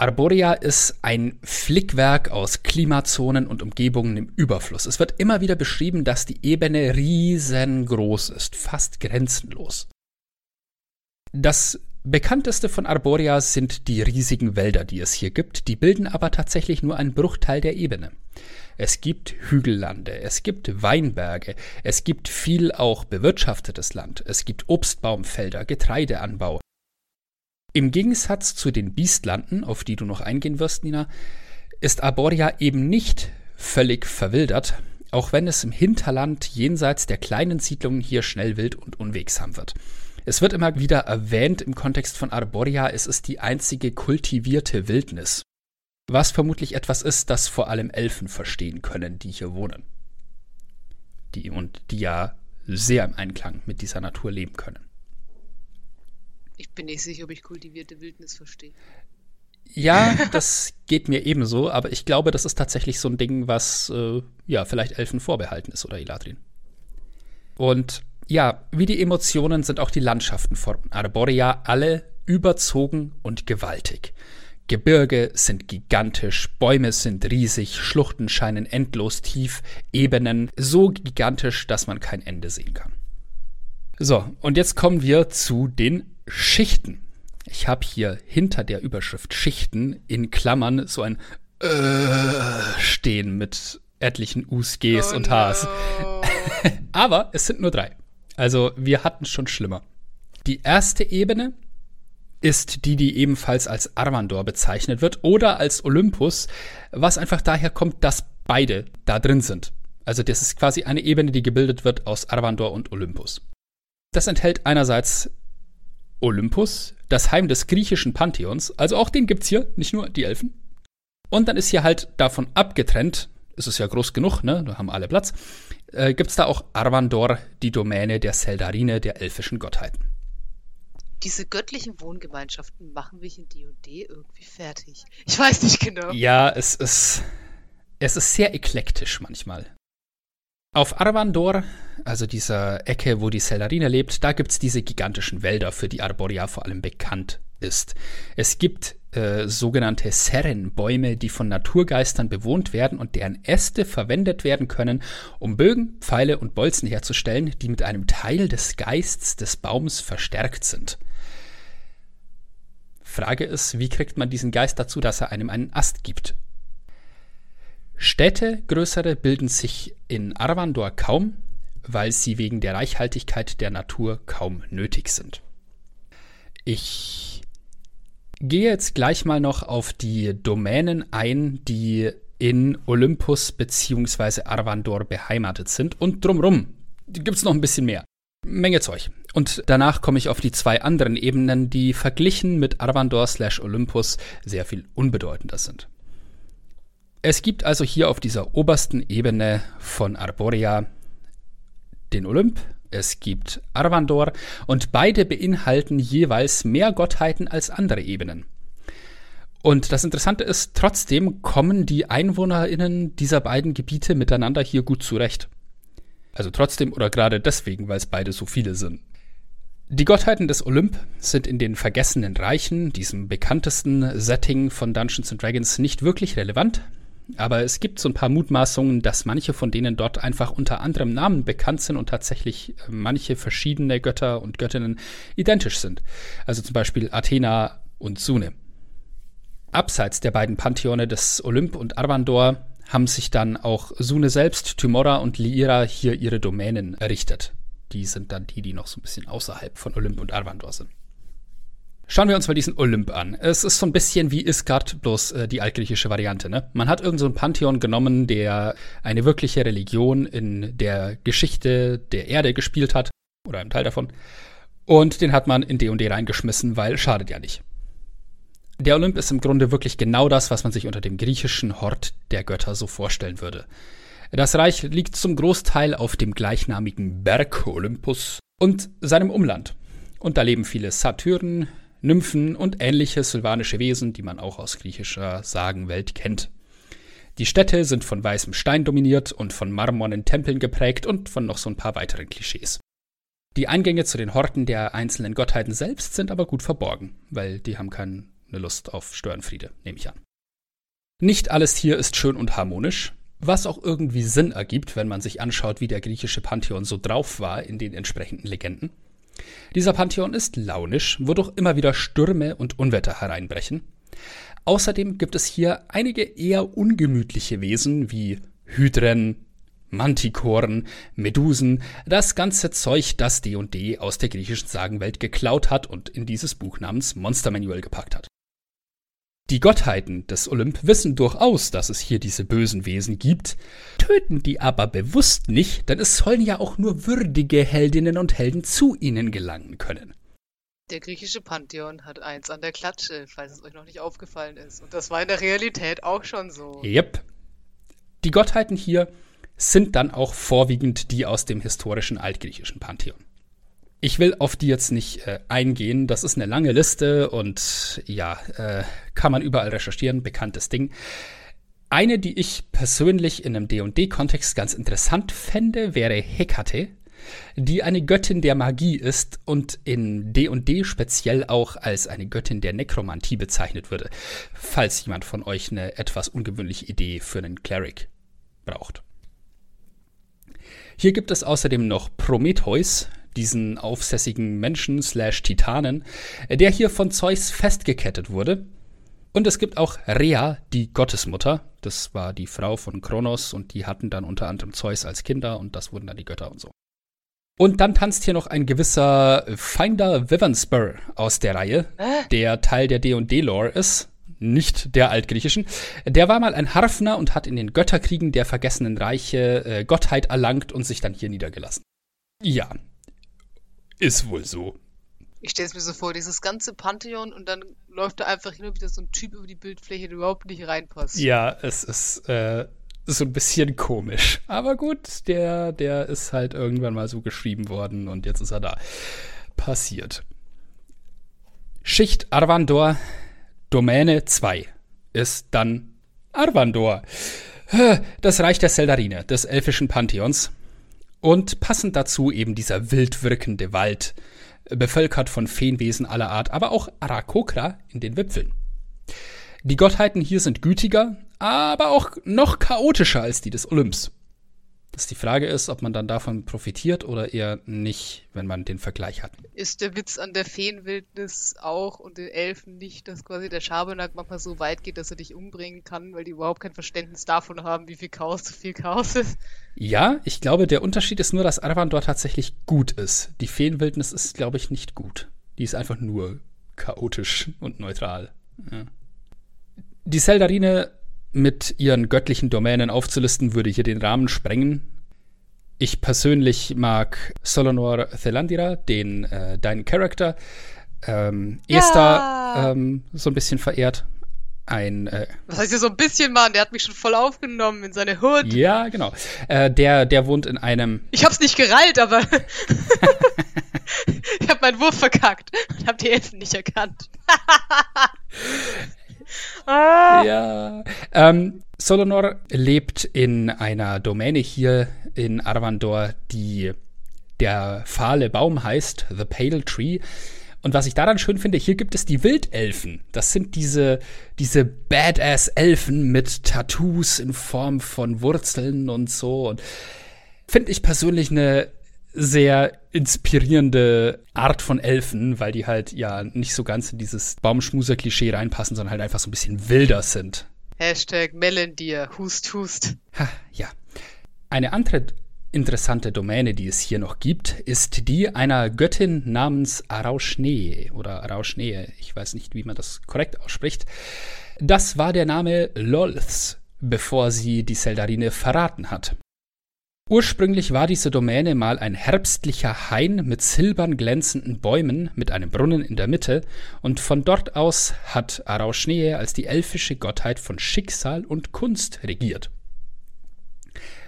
Arborea ist ein Flickwerk aus Klimazonen und Umgebungen im Überfluss. Es wird immer wieder beschrieben, dass die Ebene riesengroß ist, fast grenzenlos. Das bekannteste von Arborea sind die riesigen Wälder, die es hier gibt, die bilden aber tatsächlich nur einen Bruchteil der Ebene. Es gibt Hügellande, es gibt Weinberge, es gibt viel auch bewirtschaftetes Land, es gibt Obstbaumfelder, Getreideanbau, im Gegensatz zu den Biestlanden, auf die du noch eingehen wirst, Nina, ist Arboria eben nicht völlig verwildert, auch wenn es im Hinterland jenseits der kleinen Siedlungen hier schnell wild und unwegsam wird. Es wird immer wieder erwähnt im Kontext von Arboria, es ist die einzige kultivierte Wildnis. Was vermutlich etwas ist, das vor allem Elfen verstehen können, die hier wohnen. Die und die ja sehr im Einklang mit dieser Natur leben können. Ich bin nicht sicher, ob ich kultivierte Wildnis verstehe. Ja, das geht mir ebenso, aber ich glaube, das ist tatsächlich so ein Ding, was äh, ja vielleicht Elfen vorbehalten ist oder Eladrin. Und ja, wie die Emotionen sind auch die Landschaften von Arborea alle überzogen und gewaltig. Gebirge sind gigantisch, Bäume sind riesig, Schluchten scheinen endlos tief, Ebenen so gigantisch, dass man kein Ende sehen kann. So, und jetzt kommen wir zu den Schichten. Ich habe hier hinter der Überschrift Schichten in Klammern so ein äh stehen mit etlichen Us, Gs oh und Hs. No. Aber es sind nur drei. Also wir hatten schon schlimmer. Die erste Ebene ist die, die ebenfalls als Arvandor bezeichnet wird oder als Olympus, was einfach daher kommt, dass beide da drin sind. Also das ist quasi eine Ebene, die gebildet wird aus Arvandor und Olympus. Das enthält einerseits Olympus, das Heim des griechischen Pantheons, also auch den gibt's hier, nicht nur die Elfen. Und dann ist hier halt davon abgetrennt, ist es ja groß genug, ne, da haben alle Platz, äh, gibt's da auch Arvandor, die Domäne der Seldarine, der elfischen Gottheiten diese göttlichen Wohngemeinschaften machen mich in D&D irgendwie fertig. Ich weiß nicht genau. Ja, es ist, es ist sehr eklektisch manchmal. Auf Arvandor, also dieser Ecke, wo die Sellarine lebt, da gibt es diese gigantischen Wälder, für die Arboria vor allem bekannt ist. Es gibt äh, sogenannte Serrenbäume, die von Naturgeistern bewohnt werden und deren Äste verwendet werden können, um Bögen, Pfeile und Bolzen herzustellen, die mit einem Teil des Geists des Baums verstärkt sind. Frage ist, wie kriegt man diesen Geist dazu, dass er einem einen Ast gibt? Städte, größere, bilden sich in Arvandor kaum, weil sie wegen der Reichhaltigkeit der Natur kaum nötig sind. Ich gehe jetzt gleich mal noch auf die Domänen ein, die in Olympus bzw. Arvandor beheimatet sind und drumrum gibt es noch ein bisschen mehr. Menge Zeug. Und danach komme ich auf die zwei anderen Ebenen, die verglichen mit Arvandor slash Olympus sehr viel unbedeutender sind. Es gibt also hier auf dieser obersten Ebene von Arborea den Olymp, es gibt Arvandor und beide beinhalten jeweils mehr Gottheiten als andere Ebenen. Und das Interessante ist, trotzdem kommen die EinwohnerInnen dieser beiden Gebiete miteinander hier gut zurecht. Also trotzdem oder gerade deswegen, weil es beide so viele sind. Die Gottheiten des Olymp sind in den Vergessenen Reichen, diesem bekanntesten Setting von Dungeons and Dragons, nicht wirklich relevant. Aber es gibt so ein paar Mutmaßungen, dass manche von denen dort einfach unter anderem Namen bekannt sind und tatsächlich äh, manche verschiedene Götter und Göttinnen identisch sind. Also zum Beispiel Athena und Sune. Abseits der beiden Pantheone des Olymp und Arvandor haben sich dann auch Sune selbst, Tymora und Lyra hier ihre Domänen errichtet. Die sind dann die, die noch so ein bisschen außerhalb von Olymp und Arvandor sind. Schauen wir uns mal diesen Olymp an. Es ist so ein bisschen wie Isgard, bloß äh, die altgriechische Variante. Ne? Man hat irgend so Pantheon genommen, der eine wirkliche Religion in der Geschichte der Erde gespielt hat, oder einen Teil davon, und den hat man in D&D reingeschmissen, weil schadet ja nicht. Der Olymp ist im Grunde wirklich genau das, was man sich unter dem griechischen Hort der Götter so vorstellen würde. Das Reich liegt zum Großteil auf dem gleichnamigen Berg Olympus und seinem Umland. Und da leben viele Satyren, Nymphen und ähnliche sylvanische Wesen, die man auch aus griechischer Sagenwelt kennt. Die Städte sind von weißem Stein dominiert und von marmornen Tempeln geprägt und von noch so ein paar weiteren Klischees. Die Eingänge zu den Horten der einzelnen Gottheiten selbst sind aber gut verborgen, weil die haben keinen eine Lust auf Störenfriede, nehme ich an. Nicht alles hier ist schön und harmonisch, was auch irgendwie Sinn ergibt, wenn man sich anschaut, wie der griechische Pantheon so drauf war in den entsprechenden Legenden. Dieser Pantheon ist launisch, wo doch immer wieder Stürme und Unwetter hereinbrechen. Außerdem gibt es hier einige eher ungemütliche Wesen wie Hydren, Mantikoren, Medusen, das ganze Zeug, das D&D aus der griechischen Sagenwelt geklaut hat und in dieses Buch namens Monster Manual gepackt hat. Die Gottheiten des Olymp wissen durchaus, dass es hier diese bösen Wesen gibt, töten die aber bewusst nicht, denn es sollen ja auch nur würdige Heldinnen und Helden zu ihnen gelangen können. Der griechische Pantheon hat eins an der Klatsche, falls es euch noch nicht aufgefallen ist. Und das war in der Realität auch schon so. Yep. Die Gottheiten hier sind dann auch vorwiegend die aus dem historischen altgriechischen Pantheon. Ich will auf die jetzt nicht äh, eingehen. Das ist eine lange Liste und ja, äh, kann man überall recherchieren. Bekanntes Ding. Eine, die ich persönlich in einem D&D-Kontext ganz interessant fände, wäre Hekate. die eine Göttin der Magie ist und in D&D speziell auch als eine Göttin der Nekromantie bezeichnet würde, falls jemand von euch eine etwas ungewöhnliche Idee für einen Cleric braucht. Hier gibt es außerdem noch Prometheus, diesen aufsässigen Menschen slash Titanen, der hier von Zeus festgekettet wurde. Und es gibt auch Rhea, die Gottesmutter. Das war die Frau von Kronos und die hatten dann unter anderem Zeus als Kinder und das wurden dann die Götter und so. Und dann tanzt hier noch ein gewisser Finder Vivenspur aus der Reihe, der Teil der D&D-Lore ist, nicht der altgriechischen. Der war mal ein Harfner und hat in den Götterkriegen der vergessenen Reiche äh, Gottheit erlangt und sich dann hier niedergelassen. Ja, ist wohl so. Ich stelle es mir so vor, dieses ganze Pantheon und dann läuft da einfach hin und wieder so ein Typ über die Bildfläche, der überhaupt nicht reinpasst. Ja, es ist äh, so ein bisschen komisch. Aber gut, der, der ist halt irgendwann mal so geschrieben worden und jetzt ist er da. Passiert. Schicht Arvandor, Domäne 2 ist dann Arvandor. Das Reich der Seldarine, des elfischen Pantheons. Und passend dazu eben dieser wild wirkende Wald, bevölkert von Feenwesen aller Art, aber auch Arakokra in den Wipfeln. Die Gottheiten hier sind gütiger, aber auch noch chaotischer als die des Olymps. Dass die Frage ist, ob man dann davon profitiert oder eher nicht, wenn man den Vergleich hat. Ist der Witz an der Feenwildnis auch und den Elfen nicht, dass quasi der Schabernack manchmal so weit geht, dass er dich umbringen kann, weil die überhaupt kein Verständnis davon haben, wie viel Chaos zu viel Chaos ist? Ja, ich glaube, der Unterschied ist nur, dass Arvandor tatsächlich gut ist. Die Feenwildnis ist, glaube ich, nicht gut. Die ist einfach nur chaotisch und neutral. Ja. Die Seldarine mit ihren göttlichen Domänen aufzulisten, würde hier den Rahmen sprengen. Ich persönlich mag Solonor Thelandira, den äh, deinen Charakter. Ähm, ja. Esther ähm, so ein bisschen verehrt. Ein, äh, Was heißt hier so ein bisschen, Mann? Der hat mich schon voll aufgenommen in seine Hood. Ja, genau. Äh, der, der wohnt in einem. Ich hab's nicht gereilt, aber. ich hab meinen Wurf verkackt und hab die Elfen nicht erkannt. Ah. Ja. Ähm, Solonor lebt in einer Domäne hier in Arvandor, die der fahle Baum heißt, The Pale Tree. Und was ich daran schön finde, hier gibt es die Wildelfen. Das sind diese, diese Badass-Elfen mit Tattoos in Form von Wurzeln und so. Und finde ich persönlich eine sehr inspirierende Art von Elfen, weil die halt ja nicht so ganz in dieses Baumschmuser-Klischee reinpassen, sondern halt einfach so ein bisschen wilder sind. Hashtag Melendir, hust, hust. Ha, ja. Eine andere interessante Domäne, die es hier noch gibt, ist die einer Göttin namens Arauschnee oder Arauschnee. Ich weiß nicht, wie man das korrekt ausspricht. Das war der Name Lolths, bevor sie die Seldarine verraten hat. Ursprünglich war diese Domäne mal ein herbstlicher Hain mit silbern glänzenden Bäumen mit einem Brunnen in der Mitte, und von dort aus hat Arauschnee als die elfische Gottheit von Schicksal und Kunst regiert.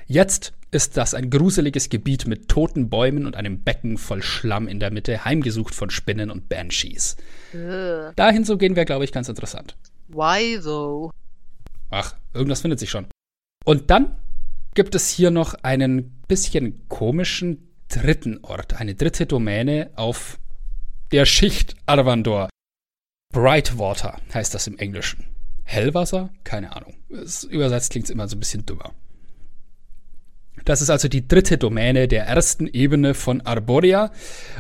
Jetzt ist das ein gruseliges Gebiet mit toten Bäumen und einem Becken voll Schlamm in der Mitte, heimgesucht von Spinnen und Banshees. Ugh. Dahin so gehen wir, glaube ich, ganz interessant. Why though? Ach, irgendwas findet sich schon. Und dann gibt es hier noch einen bisschen komischen dritten Ort, eine dritte Domäne auf der Schicht Arvandor. Brightwater heißt das im Englischen. Hellwasser? Keine Ahnung. Es, übersetzt klingt es immer so ein bisschen dümmer. Das ist also die dritte Domäne der ersten Ebene von Arborea.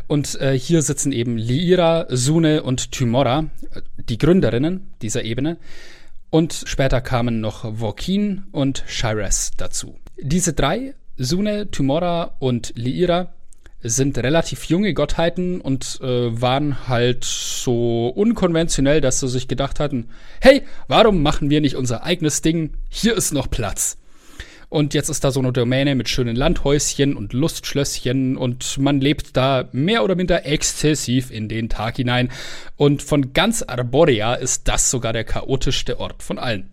Und äh, hier sitzen eben Liira, Sune und Tymora, die Gründerinnen dieser Ebene. Und später kamen noch Vokin und Shires dazu. Diese drei, Sune, Tymora und Liira, sind relativ junge Gottheiten und äh, waren halt so unkonventionell, dass sie sich gedacht hatten, hey, warum machen wir nicht unser eigenes Ding? Hier ist noch Platz. Und jetzt ist da so eine Domäne mit schönen Landhäuschen und Lustschlösschen und man lebt da mehr oder minder exzessiv in den Tag hinein. Und von ganz Arborea ist das sogar der chaotischste Ort von allen.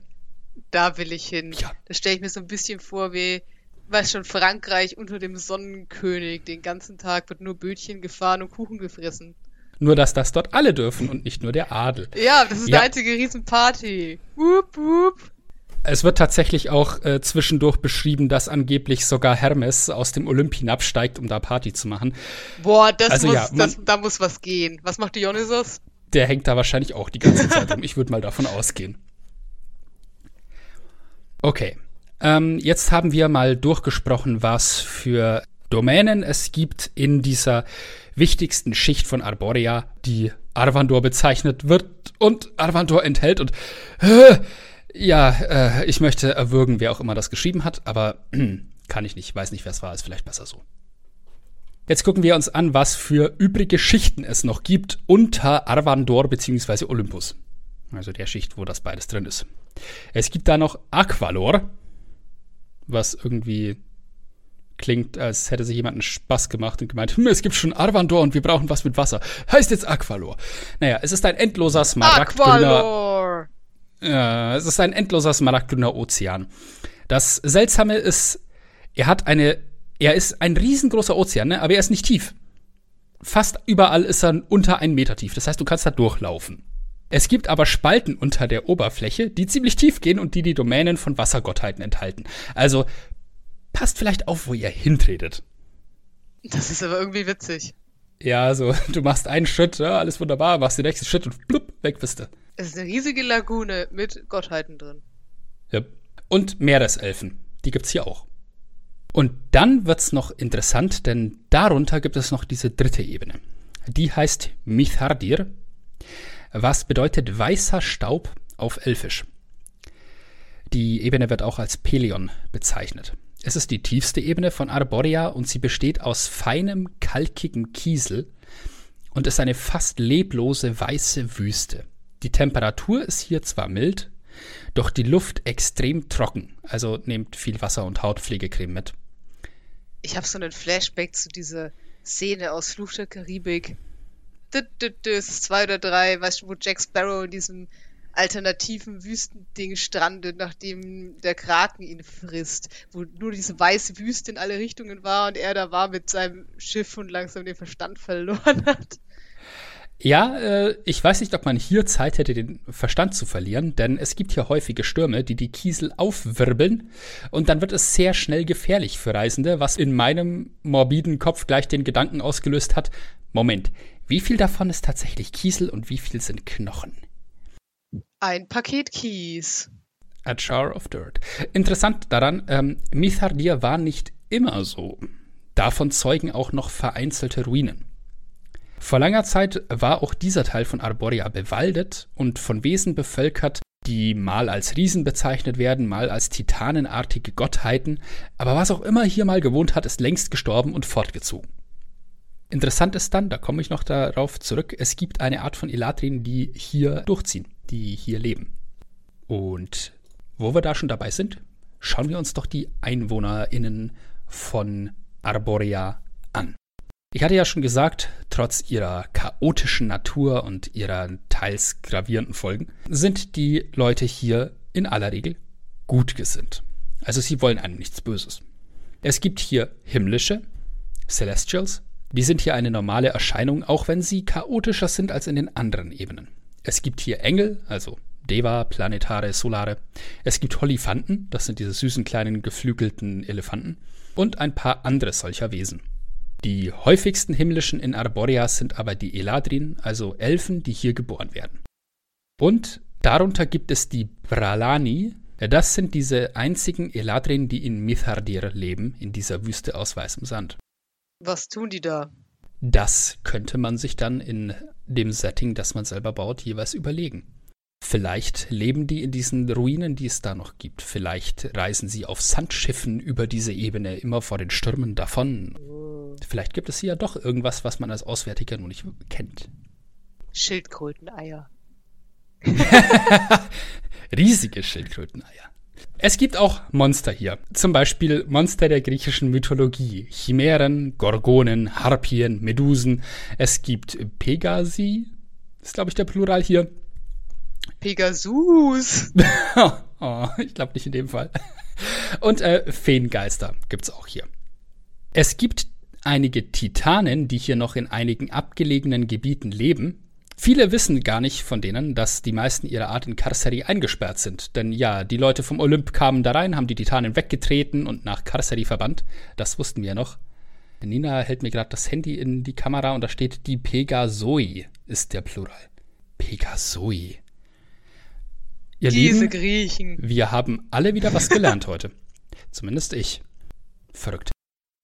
Da will ich hin. Ja. Da stelle ich mir so ein bisschen vor wie, weiß schon, Frankreich unter dem Sonnenkönig. Den ganzen Tag wird nur Bötchen gefahren und Kuchen gefressen. Nur, dass das dort alle dürfen und nicht nur der Adel. Ja, das ist ja. die einzige Riesenparty. Wup, wup. Es wird tatsächlich auch äh, zwischendurch beschrieben, dass angeblich sogar Hermes aus dem Olymp hinabsteigt, um da Party zu machen. Boah, das Also muss, ja, man- das, da muss was gehen. Was macht Dionysos? Der hängt da wahrscheinlich auch die ganze Zeit rum. Ich würde mal davon ausgehen. Okay. Ähm, jetzt haben wir mal durchgesprochen, was für Domänen es gibt in dieser wichtigsten Schicht von Arborea, die Arvandor bezeichnet wird und Arvandor enthält. Und äh, ja, äh, ich möchte erwürgen, wer auch immer das geschrieben hat, aber kann ich nicht, weiß nicht, wer es war, ist vielleicht besser so. Jetzt gucken wir uns an, was für übrige Schichten es noch gibt unter Arvandor bzw. Olympus. Also der Schicht, wo das beides drin ist. Es gibt da noch Aqualor, was irgendwie klingt, als hätte sich jemand einen Spaß gemacht und gemeint, hm, es gibt schon Arvandor und wir brauchen was mit Wasser. Heißt jetzt Aqualor. Naja, es ist ein endloser smaragdgrüner Aqualor! Ja, es ist ein endloser smaragdgrüner Ozean. Das Seltsame ist, er hat eine, er ist ein riesengroßer Ozean, ne? aber er ist nicht tief. Fast überall ist er unter einen Meter tief. Das heißt, du kannst da durchlaufen. Es gibt aber Spalten unter der Oberfläche, die ziemlich tief gehen und die die Domänen von Wassergottheiten enthalten. Also passt vielleicht auf, wo ihr hintretet. Das ist aber irgendwie witzig. Ja, so, du machst einen Schritt, ja, alles wunderbar, machst den nächsten Schritt und blub, weg bist du. Es ist eine riesige Lagune mit Gottheiten drin. Ja. Und Meereselfen. Die gibt's hier auch. Und dann wird's noch interessant, denn darunter gibt es noch diese dritte Ebene. Die heißt Mithardir, was bedeutet weißer Staub auf Elfisch. Die Ebene wird auch als Pelion bezeichnet. Es ist die tiefste Ebene von Arborea und sie besteht aus feinem, kalkigem Kiesel und ist eine fast leblose weiße Wüste. Die Temperatur ist hier zwar mild, doch die Luft extrem trocken. Also nehmt viel Wasser und Hautpflegecreme mit. Ich habe so einen Flashback zu dieser Szene aus Fluch der Karibik. Es ist zwei oder drei, weißt du, wo Jack Sparrow in diesem alternativen Wüstending strandet, nachdem der Kraken ihn frisst, wo nur diese weiße Wüste in alle Richtungen war und er da war mit seinem Schiff und langsam den Verstand verloren hat. Ja, äh, ich weiß nicht, ob man hier Zeit hätte, den Verstand zu verlieren, denn es gibt hier häufige Stürme, die die Kiesel aufwirbeln und dann wird es sehr schnell gefährlich für Reisende, was in meinem morbiden Kopf gleich den Gedanken ausgelöst hat, Moment, wie viel davon ist tatsächlich Kiesel und wie viel sind Knochen? Ein Paket Kies. A Jar of Dirt. Interessant daran, ähm, Mithardir war nicht immer so. Davon zeugen auch noch vereinzelte Ruinen. Vor langer Zeit war auch dieser Teil von Arborea bewaldet und von Wesen bevölkert, die mal als Riesen bezeichnet werden, mal als titanenartige Gottheiten, aber was auch immer hier mal gewohnt hat, ist längst gestorben und fortgezogen. Interessant ist dann, da komme ich noch darauf zurück, es gibt eine Art von Elatrien, die hier durchziehen, die hier leben. Und wo wir da schon dabei sind, schauen wir uns doch die EinwohnerInnen von Arborea an. Ich hatte ja schon gesagt, trotz ihrer chaotischen Natur und ihrer teils gravierenden Folgen sind die Leute hier in aller Regel gut gesinnt. Also sie wollen einem nichts Böses. Es gibt hier himmlische, Celestials, die sind hier eine normale Erscheinung, auch wenn sie chaotischer sind als in den anderen Ebenen. Es gibt hier Engel, also Deva, Planetare, Solare. Es gibt Holifanten, das sind diese süßen kleinen geflügelten Elefanten. Und ein paar andere solcher Wesen. Die häufigsten himmlischen in Arborea sind aber die Eladrin, also Elfen, die hier geboren werden. Und darunter gibt es die Bralani. Das sind diese einzigen Eladrin, die in Mithardir leben, in dieser Wüste aus weißem Sand. Was tun die da? Das könnte man sich dann in dem Setting, das man selber baut, jeweils überlegen. Vielleicht leben die in diesen Ruinen, die es da noch gibt. Vielleicht reisen sie auf Sandschiffen über diese Ebene immer vor den Stürmen davon. Vielleicht gibt es hier ja doch irgendwas, was man als Auswärtiger noch nicht kennt. Schildkröteneier. Riesige Schildkröteneier. Es gibt auch Monster hier. Zum Beispiel Monster der griechischen Mythologie. Chimären, Gorgonen, Harpien, Medusen. Es gibt Pegasi. Ist, glaube ich, der Plural hier. Pegasus. oh, ich glaube nicht in dem Fall. Und äh, Feengeister gibt's auch hier. Es gibt einige Titanen, die hier noch in einigen abgelegenen Gebieten leben. Viele wissen gar nicht von denen, dass die meisten ihrer Art in Karseri eingesperrt sind. Denn ja, die Leute vom Olymp kamen da rein, haben die Titanen weggetreten und nach Karseri verbannt. Das wussten wir noch. Nina hält mir gerade das Handy in die Kamera und da steht die Pegasoi ist der Plural. Pegasoi. Ihr Diese Lieben, Griechen. wir haben alle wieder was gelernt heute. Zumindest ich. Verrückt.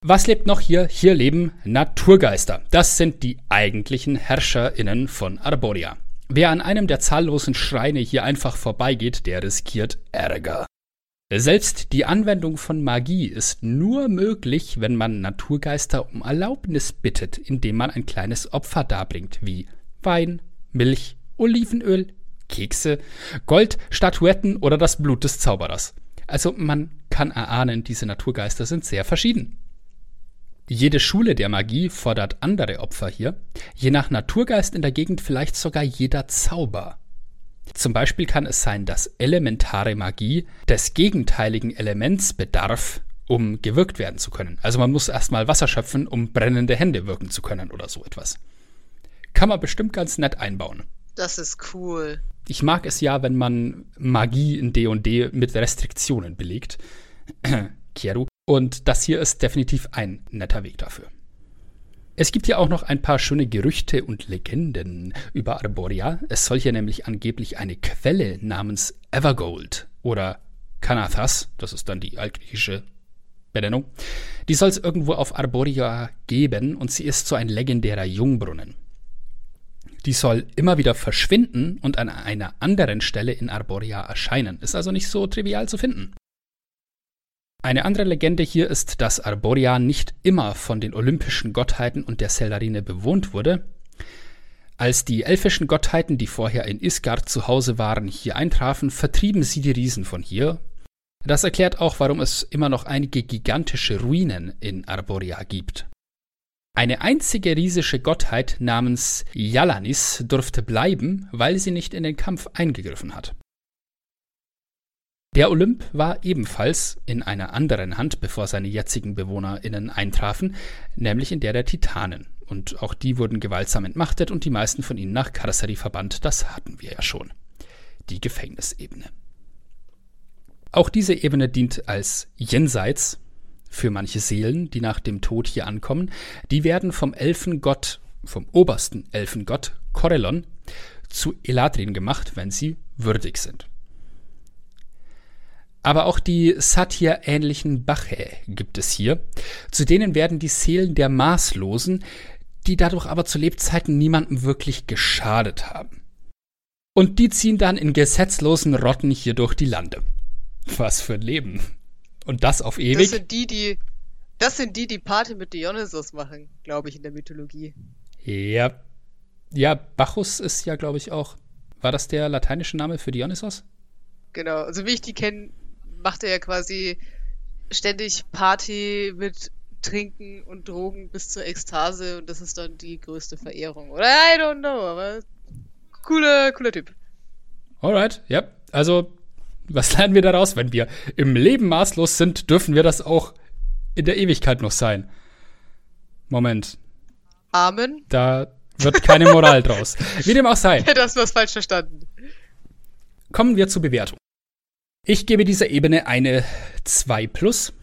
Was lebt noch hier? Hier leben Naturgeister. Das sind die eigentlichen HerrscherInnen von Arboria. Wer an einem der zahllosen Schreine hier einfach vorbeigeht, der riskiert Ärger. Selbst die Anwendung von Magie ist nur möglich, wenn man Naturgeister um Erlaubnis bittet, indem man ein kleines Opfer darbringt, wie Wein, Milch, Olivenöl, Kekse, Gold, Statuetten oder das Blut des Zauberers. Also man kann erahnen, diese Naturgeister sind sehr verschieden. Jede Schule der Magie fordert andere Opfer hier, je nach Naturgeist in der Gegend vielleicht sogar jeder Zauber. Zum Beispiel kann es sein, dass elementare Magie des gegenteiligen Elements bedarf, um gewirkt werden zu können. Also man muss erstmal Wasser schöpfen, um brennende Hände wirken zu können oder so etwas. Kann man bestimmt ganz nett einbauen. Das ist cool. Ich mag es ja, wenn man Magie in D&D mit Restriktionen belegt. Kieru. Und das hier ist definitiv ein netter Weg dafür. Es gibt ja auch noch ein paar schöne Gerüchte und Legenden über Arboria. Es soll hier nämlich angeblich eine Quelle namens Evergold oder Kanathas, das ist dann die altgriechische Benennung, die soll es irgendwo auf Arboria geben und sie ist so ein legendärer Jungbrunnen. Die soll immer wieder verschwinden und an einer anderen Stelle in Arboria erscheinen. Ist also nicht so trivial zu finden. Eine andere Legende hier ist, dass Arboria nicht immer von den olympischen Gottheiten und der Seldarine bewohnt wurde. Als die elfischen Gottheiten, die vorher in Isgard zu Hause waren, hier eintrafen, vertrieben sie die Riesen von hier. Das erklärt auch, warum es immer noch einige gigantische Ruinen in Arboria gibt. Eine einzige riesische Gottheit namens Yalanis durfte bleiben, weil sie nicht in den Kampf eingegriffen hat. Der Olymp war ebenfalls in einer anderen Hand, bevor seine jetzigen BewohnerInnen eintrafen, nämlich in der der Titanen. Und auch die wurden gewaltsam entmachtet und die meisten von ihnen nach Karsari verbannt. Das hatten wir ja schon. Die Gefängnisebene. Auch diese Ebene dient als Jenseits für manche Seelen, die nach dem Tod hier ankommen. Die werden vom Elfengott, vom obersten Elfengott Corellon zu Eladrin gemacht, wenn sie würdig sind. Aber auch die Satyr-ähnlichen Bache gibt es hier. Zu denen werden die Seelen der Maßlosen, die dadurch aber zu Lebzeiten niemandem wirklich geschadet haben. Und die ziehen dann in gesetzlosen Rotten hier durch die Lande. Was für ein Leben. Und das auf ewig. Das sind die, die, das sind die, die Party mit Dionysos machen, glaube ich, in der Mythologie. Ja. Ja, Bacchus ist ja, glaube ich, auch. War das der lateinische Name für Dionysos? Genau, also wie ich die kenne, macht er ja quasi ständig Party mit Trinken und Drogen bis zur Ekstase und das ist dann die größte Verehrung. Oder I don't know, aber cooler, cooler Typ. Alright, ja. Also, was lernen wir daraus? Wenn wir im Leben maßlos sind, dürfen wir das auch in der Ewigkeit noch sein. Moment. Amen. Da wird keine Moral draus. Wie dem auch sei. Das was falsch verstanden. Kommen wir zur Bewertung. Ich gebe dieser Ebene eine 2 plus.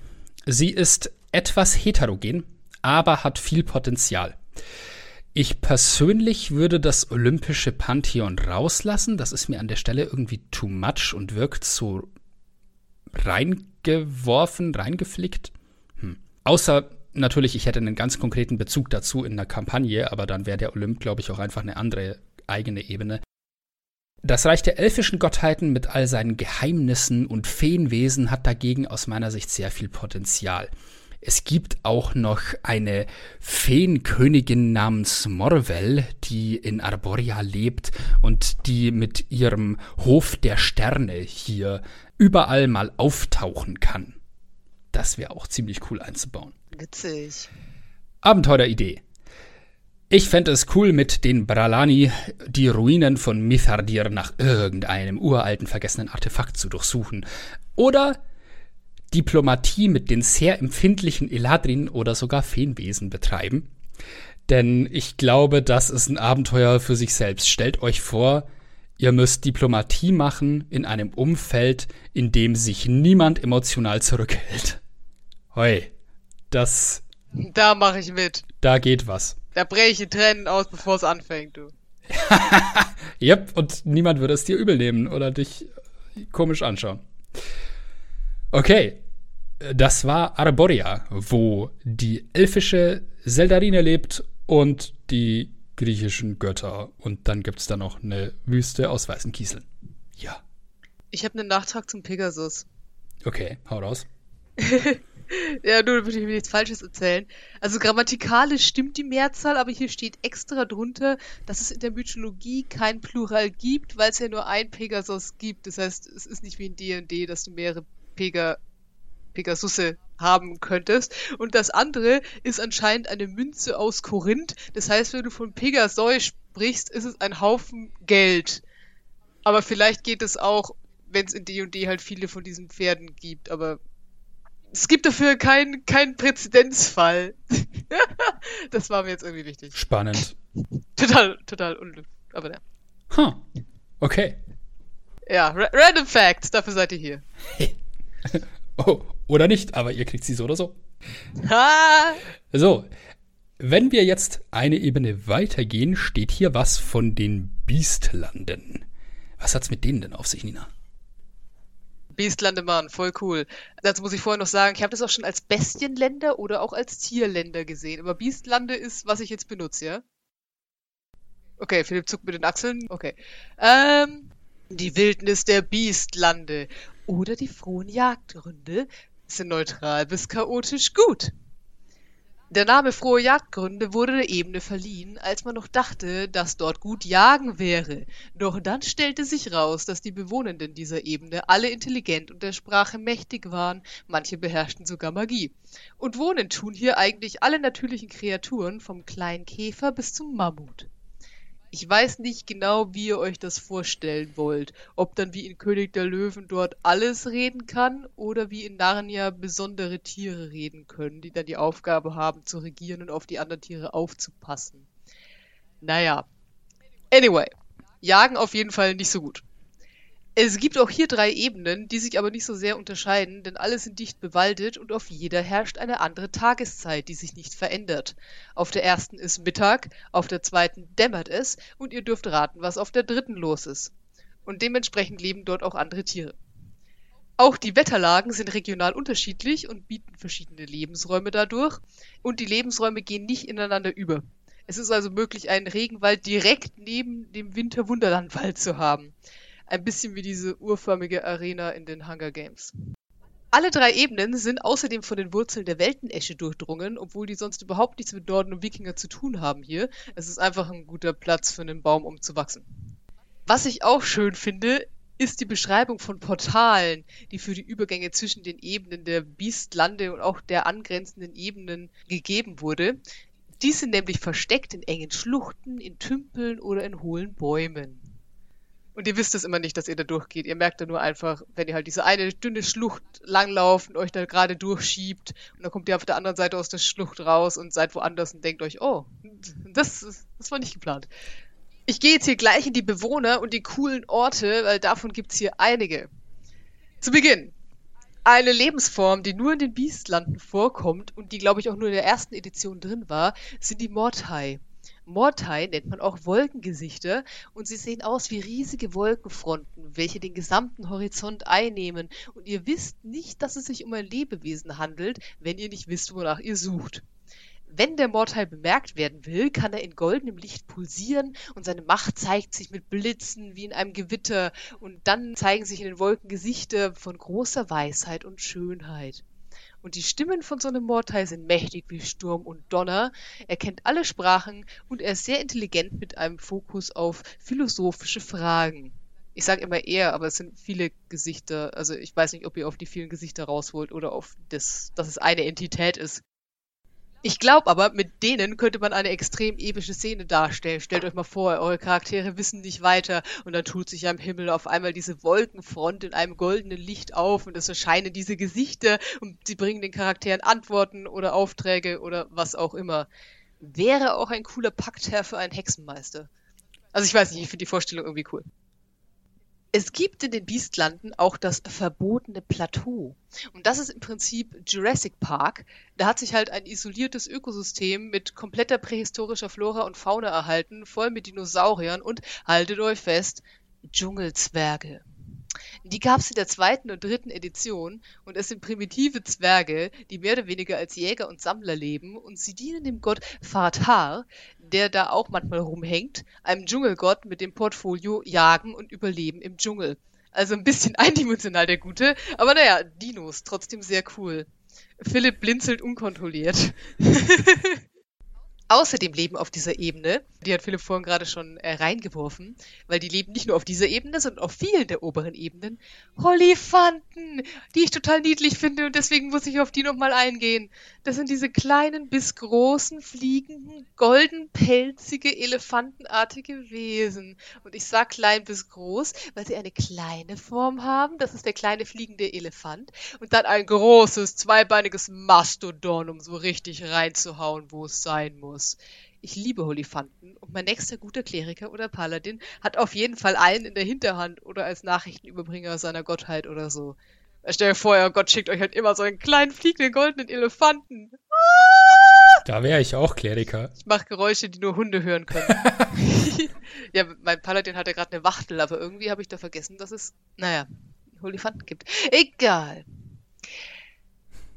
Sie ist etwas heterogen, aber hat viel Potenzial. Ich persönlich würde das olympische Pantheon rauslassen. Das ist mir an der Stelle irgendwie too much und wirkt so reingeworfen, reingeflickt. Hm. Außer natürlich, ich hätte einen ganz konkreten Bezug dazu in einer Kampagne, aber dann wäre der Olymp, glaube ich, auch einfach eine andere eigene Ebene. Das Reich der elfischen Gottheiten mit all seinen Geheimnissen und Feenwesen hat dagegen aus meiner Sicht sehr viel Potenzial. Es gibt auch noch eine Feenkönigin namens Morvel, die in Arboria lebt und die mit ihrem Hof der Sterne hier überall mal auftauchen kann. Das wäre auch ziemlich cool einzubauen. Witzig. Abenteueridee. Ich fände es cool, mit den Bralani die Ruinen von Mithardir nach irgendeinem uralten vergessenen Artefakt zu durchsuchen. Oder Diplomatie mit den sehr empfindlichen Eladrin oder sogar Feenwesen betreiben. Denn ich glaube, das ist ein Abenteuer für sich selbst. Stellt euch vor, ihr müsst Diplomatie machen in einem Umfeld, in dem sich niemand emotional zurückhält. Hoi, das. Da mache ich mit. Da geht was. Da breche ich Tränen aus, bevor es anfängt, du. yep, und niemand würde es dir übel nehmen oder dich komisch anschauen. Okay, das war Arboria, wo die elfische Seldarine lebt und die griechischen Götter. Und dann gibt es da noch eine Wüste aus weißen Kieseln. Ja. Ich habe einen Nachtrag zum Pegasus. Okay, hau raus. ja, nur würde ich mir nichts Falsches erzählen. Also grammatikalisch stimmt die Mehrzahl, aber hier steht extra drunter, dass es in der Mythologie kein Plural gibt, weil es ja nur ein Pegasus gibt. Das heißt, es ist nicht wie in D&D, dass du mehrere Pega Pegasusse haben könntest. Und das andere ist anscheinend eine Münze aus Korinth. Das heißt, wenn du von Pegasoi sprichst, ist es ein Haufen Geld. Aber vielleicht geht es auch, wenn es in D&D halt viele von diesen Pferden gibt. Aber es gibt dafür keinen kein Präzedenzfall. das war mir jetzt irgendwie wichtig. Spannend. Total, total unglücklich. Aber ja. Huh. Okay. Ja, ra Random Facts, dafür seid ihr hier. oh, oder nicht, aber ihr kriegt sie so oder so. Ha! So, wenn wir jetzt eine Ebene weitergehen, steht hier was von den Biestlanden. Was hat's mit denen denn auf sich, Nina? Biestlande, Mann, voll cool. Dazu muss ich vorher noch sagen, ich habe das auch schon als Bestienländer oder auch als Tierländer gesehen. Aber Biestlande ist, was ich jetzt benutze, ja? Okay, Philipp zuckt mit den Achseln. Okay. Ähm, die Wildnis der Biestlande oder die frohen Jagdgründe sind neutral bis chaotisch gut. Der Name Frohe Jagdgründe wurde der Ebene verliehen, als man noch dachte, dass dort gut jagen wäre. Doch dann stellte sich raus, dass die Bewohnenden dieser Ebene alle intelligent und der Sprache mächtig waren, manche beherrschten sogar Magie. Und wohnen tun hier eigentlich alle natürlichen Kreaturen, vom kleinen Käfer bis zum Mammut. Ich weiß nicht genau, wie ihr euch das vorstellen wollt. Ob dann wie in König der Löwen dort alles reden kann oder wie in Narnia besondere Tiere reden können, die dann die Aufgabe haben zu regieren und auf die anderen Tiere aufzupassen. Naja. Anyway. Jagen auf jeden Fall nicht so gut. Es gibt auch hier drei Ebenen, die sich aber nicht so sehr unterscheiden, denn alle sind dicht bewaldet und auf jeder herrscht eine andere Tageszeit, die sich nicht verändert. Auf der ersten ist Mittag, auf der zweiten dämmert es und ihr dürft raten, was auf der dritten los ist. Und dementsprechend leben dort auch andere Tiere. Auch die Wetterlagen sind regional unterschiedlich und bieten verschiedene Lebensräume dadurch und die Lebensräume gehen nicht ineinander über. Es ist also möglich, einen Regenwald direkt neben dem Winterwunderlandwald zu haben. Ein bisschen wie diese urförmige Arena in den Hunger Games. Alle drei Ebenen sind außerdem von den Wurzeln der Weltenesche durchdrungen, obwohl die sonst überhaupt nichts mit Norden und Wikinger zu tun haben hier. Es ist einfach ein guter Platz für einen Baum, um zu wachsen. Was ich auch schön finde, ist die Beschreibung von Portalen, die für die Übergänge zwischen den Ebenen der Biestlande und auch der angrenzenden Ebenen gegeben wurde. Die sind nämlich versteckt in engen Schluchten, in Tümpeln oder in hohlen Bäumen. Und ihr wisst es immer nicht, dass ihr da durchgeht. Ihr merkt da nur einfach, wenn ihr halt diese eine dünne Schlucht langlauft und euch da gerade durchschiebt und dann kommt ihr auf der anderen Seite aus der Schlucht raus und seid woanders und denkt euch, oh, das, das war nicht geplant. Ich gehe jetzt hier gleich in die Bewohner und die coolen Orte, weil davon gibt's hier einige. Zu Beginn. Eine Lebensform, die nur in den Biestlanden vorkommt und die, glaube ich, auch nur in der ersten Edition drin war, sind die Mortai. Mortai nennt man auch Wolkengesichter und sie sehen aus wie riesige Wolkenfronten, welche den gesamten Horizont einnehmen und ihr wisst nicht, dass es sich um ein Lebewesen handelt, wenn ihr nicht wisst, wonach ihr sucht. Wenn der Mortai bemerkt werden will, kann er in goldenem Licht pulsieren und seine Macht zeigt sich mit Blitzen wie in einem Gewitter und dann zeigen sich in den Wolken Gesichter von großer Weisheit und Schönheit. Und die Stimmen von so einem Mortai sind mächtig wie Sturm und Donner. Er kennt alle Sprachen und er ist sehr intelligent mit einem Fokus auf philosophische Fragen. Ich sage immer er, aber es sind viele Gesichter. Also ich weiß nicht, ob ihr auf die vielen Gesichter raus wollt oder auf das, dass es eine Entität ist. Ich glaube aber, mit denen könnte man eine extrem epische Szene darstellen. Stellt euch mal vor, eure Charaktere wissen nicht weiter und dann tut sich am Himmel auf einmal diese Wolkenfront in einem goldenen Licht auf und es erscheinen diese Gesichter und sie bringen den Charakteren Antworten oder Aufträge oder was auch immer. wäre auch ein cooler Paktherr für einen Hexenmeister. Also ich weiß nicht, ich finde die Vorstellung irgendwie cool. Es gibt in den Biestlanden auch das verbotene Plateau. Und das ist im Prinzip Jurassic Park. Da hat sich halt ein isoliertes Ökosystem mit kompletter prähistorischer Flora und Fauna erhalten, voll mit Dinosauriern und, haltet euch fest, Dschungelzwerge. Die gab es in der zweiten und dritten Edition und es sind primitive Zwerge, die mehr oder weniger als Jäger und Sammler leben und sie dienen dem Gott Fathar, der da auch manchmal rumhängt, einem Dschungelgott mit dem Portfolio Jagen und Überleben im Dschungel. Also ein bisschen eindimensional der Gute, aber naja, Dinos, trotzdem sehr cool. Philipp blinzelt unkontrolliert. Außerdem leben auf dieser Ebene, die hat Philipp vorhin gerade schon äh, reingeworfen, weil die leben nicht nur auf dieser Ebene, sondern auf vielen der oberen Ebenen, Holifanten, die ich total niedlich finde und deswegen muss ich auf die nochmal eingehen. Das sind diese kleinen bis großen, fliegenden, goldenpelzige, elefantenartige Wesen. Und ich sag klein bis groß, weil sie eine kleine Form haben, das ist der kleine fliegende Elefant, und dann ein großes, zweibeiniges Mastodon, um so richtig reinzuhauen, wo es sein muss aus. Ich liebe Holifanten und mein nächster guter Kleriker oder Paladin hat auf jeden Fall einen in der Hinterhand oder als Nachrichtenüberbringer seiner Gottheit oder so. Stell dir vor, euer Gott schickt euch halt immer so einen kleinen fliegenden goldenen Elefanten. Ah! Da wäre ich auch Kleriker. Ich mache Geräusche, die nur Hunde hören können. ja, mein Paladin hatte gerade eine Wachtel, aber irgendwie habe ich da vergessen, dass es, naja, Holifanten gibt. Egal.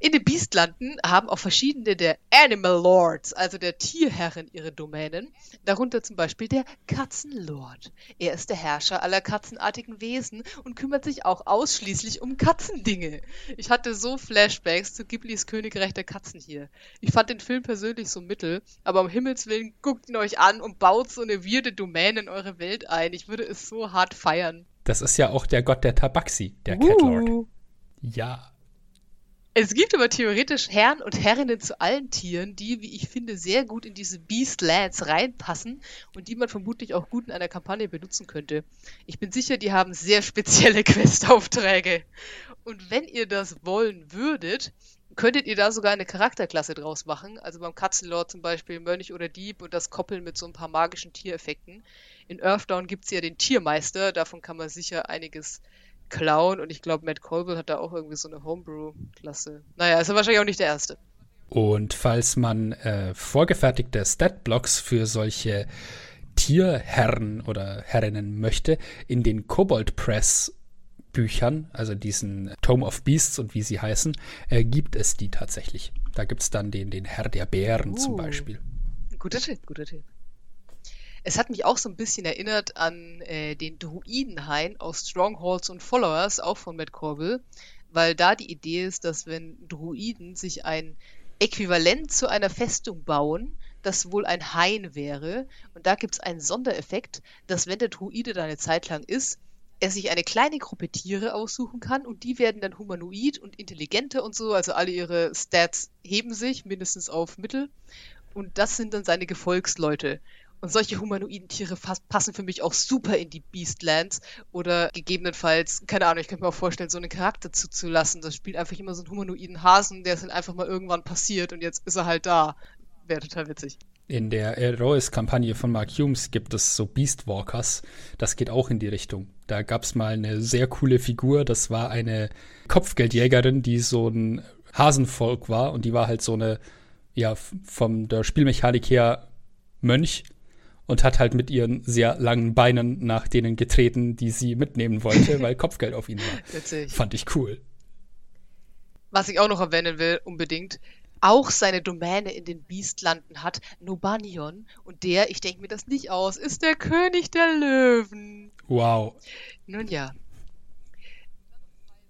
In den Biestlanden haben auch verschiedene der Animal Lords, also der Tierherren, ihre Domänen, darunter zum Beispiel der Katzenlord. Er ist der Herrscher aller katzenartigen Wesen und kümmert sich auch ausschließlich um Katzendinge. Ich hatte so Flashbacks zu Ghiblis Königreich der Katzen hier. Ich fand den Film persönlich so mittel, aber um Himmels Willen guckt ihn euch an und baut so eine weirde Domäne in eure Welt ein. Ich würde es so hart feiern. Das ist ja auch der Gott der Tabaxi, der uh. Catlord. Ja. Es gibt aber theoretisch Herren und Herrinnen zu allen Tieren, die, wie ich finde, sehr gut in diese Beastlands reinpassen und die man vermutlich auch gut in einer Kampagne benutzen könnte. Ich bin sicher, die haben sehr spezielle Questaufträge. Und wenn ihr das wollen würdet, könntet ihr da sogar eine Charakterklasse draus machen. Also beim Katzenlord zum Beispiel Mönch oder Dieb und das koppeln mit so ein paar magischen Tiereffekten. In Earthdown gibt es ja den Tiermeister, davon kann man sicher einiges Clown und ich glaube, Matt Colville hat da auch irgendwie so eine Homebrew-Klasse. Naja, ist er wahrscheinlich auch nicht der Erste. Und falls man äh, vorgefertigte Statblocks für solche Tierherren oder Herrinnen möchte, in den Kobold Press Büchern, also diesen Tome of Beasts und wie sie heißen, äh, gibt es die tatsächlich. Da gibt es dann den, den Herr der Bären uh, zum Beispiel. Guter Tipp, guter Tipp. Es hat mich auch so ein bisschen erinnert an äh, den Druidenhain aus Strongholds und Followers, auch von Matt Corbel, weil da die Idee ist, dass wenn Druiden sich ein Äquivalent zu einer Festung bauen, das wohl ein Hain wäre, und da gibt es einen Sondereffekt, dass wenn der Druide da eine Zeit lang ist, er sich eine kleine Gruppe Tiere aussuchen kann und die werden dann humanoid und intelligenter und so, also alle ihre Stats heben sich mindestens auf Mittel. Und das sind dann seine Gefolgsleute. Und solche humanoiden Tiere passen für mich auch super in die Beastlands oder gegebenenfalls, keine Ahnung, ich könnte mir auch vorstellen, so einen Charakter zuzulassen. Das spielt einfach immer so einen humanoiden Hasen, der ist dann einfach mal irgendwann passiert und jetzt ist er halt da. Wäre total witzig. In der Erois-Kampagne von Mark Humes gibt es so Beastwalkers. Das geht auch in die Richtung. Da gab es mal eine sehr coole Figur. Das war eine Kopfgeldjägerin, die so ein Hasenvolk war. Und die war halt so eine, ja, von der Spielmechanik her Mönch und hat halt mit ihren sehr langen Beinen nach denen getreten, die sie mitnehmen wollte, weil Kopfgeld auf ihn war. Witzig. Fand ich cool. Was ich auch noch erwähnen will, unbedingt, auch seine Domäne in den Biestlanden hat Nobanion und der, ich denke mir das nicht aus, ist der König der Löwen. Wow. Nun ja.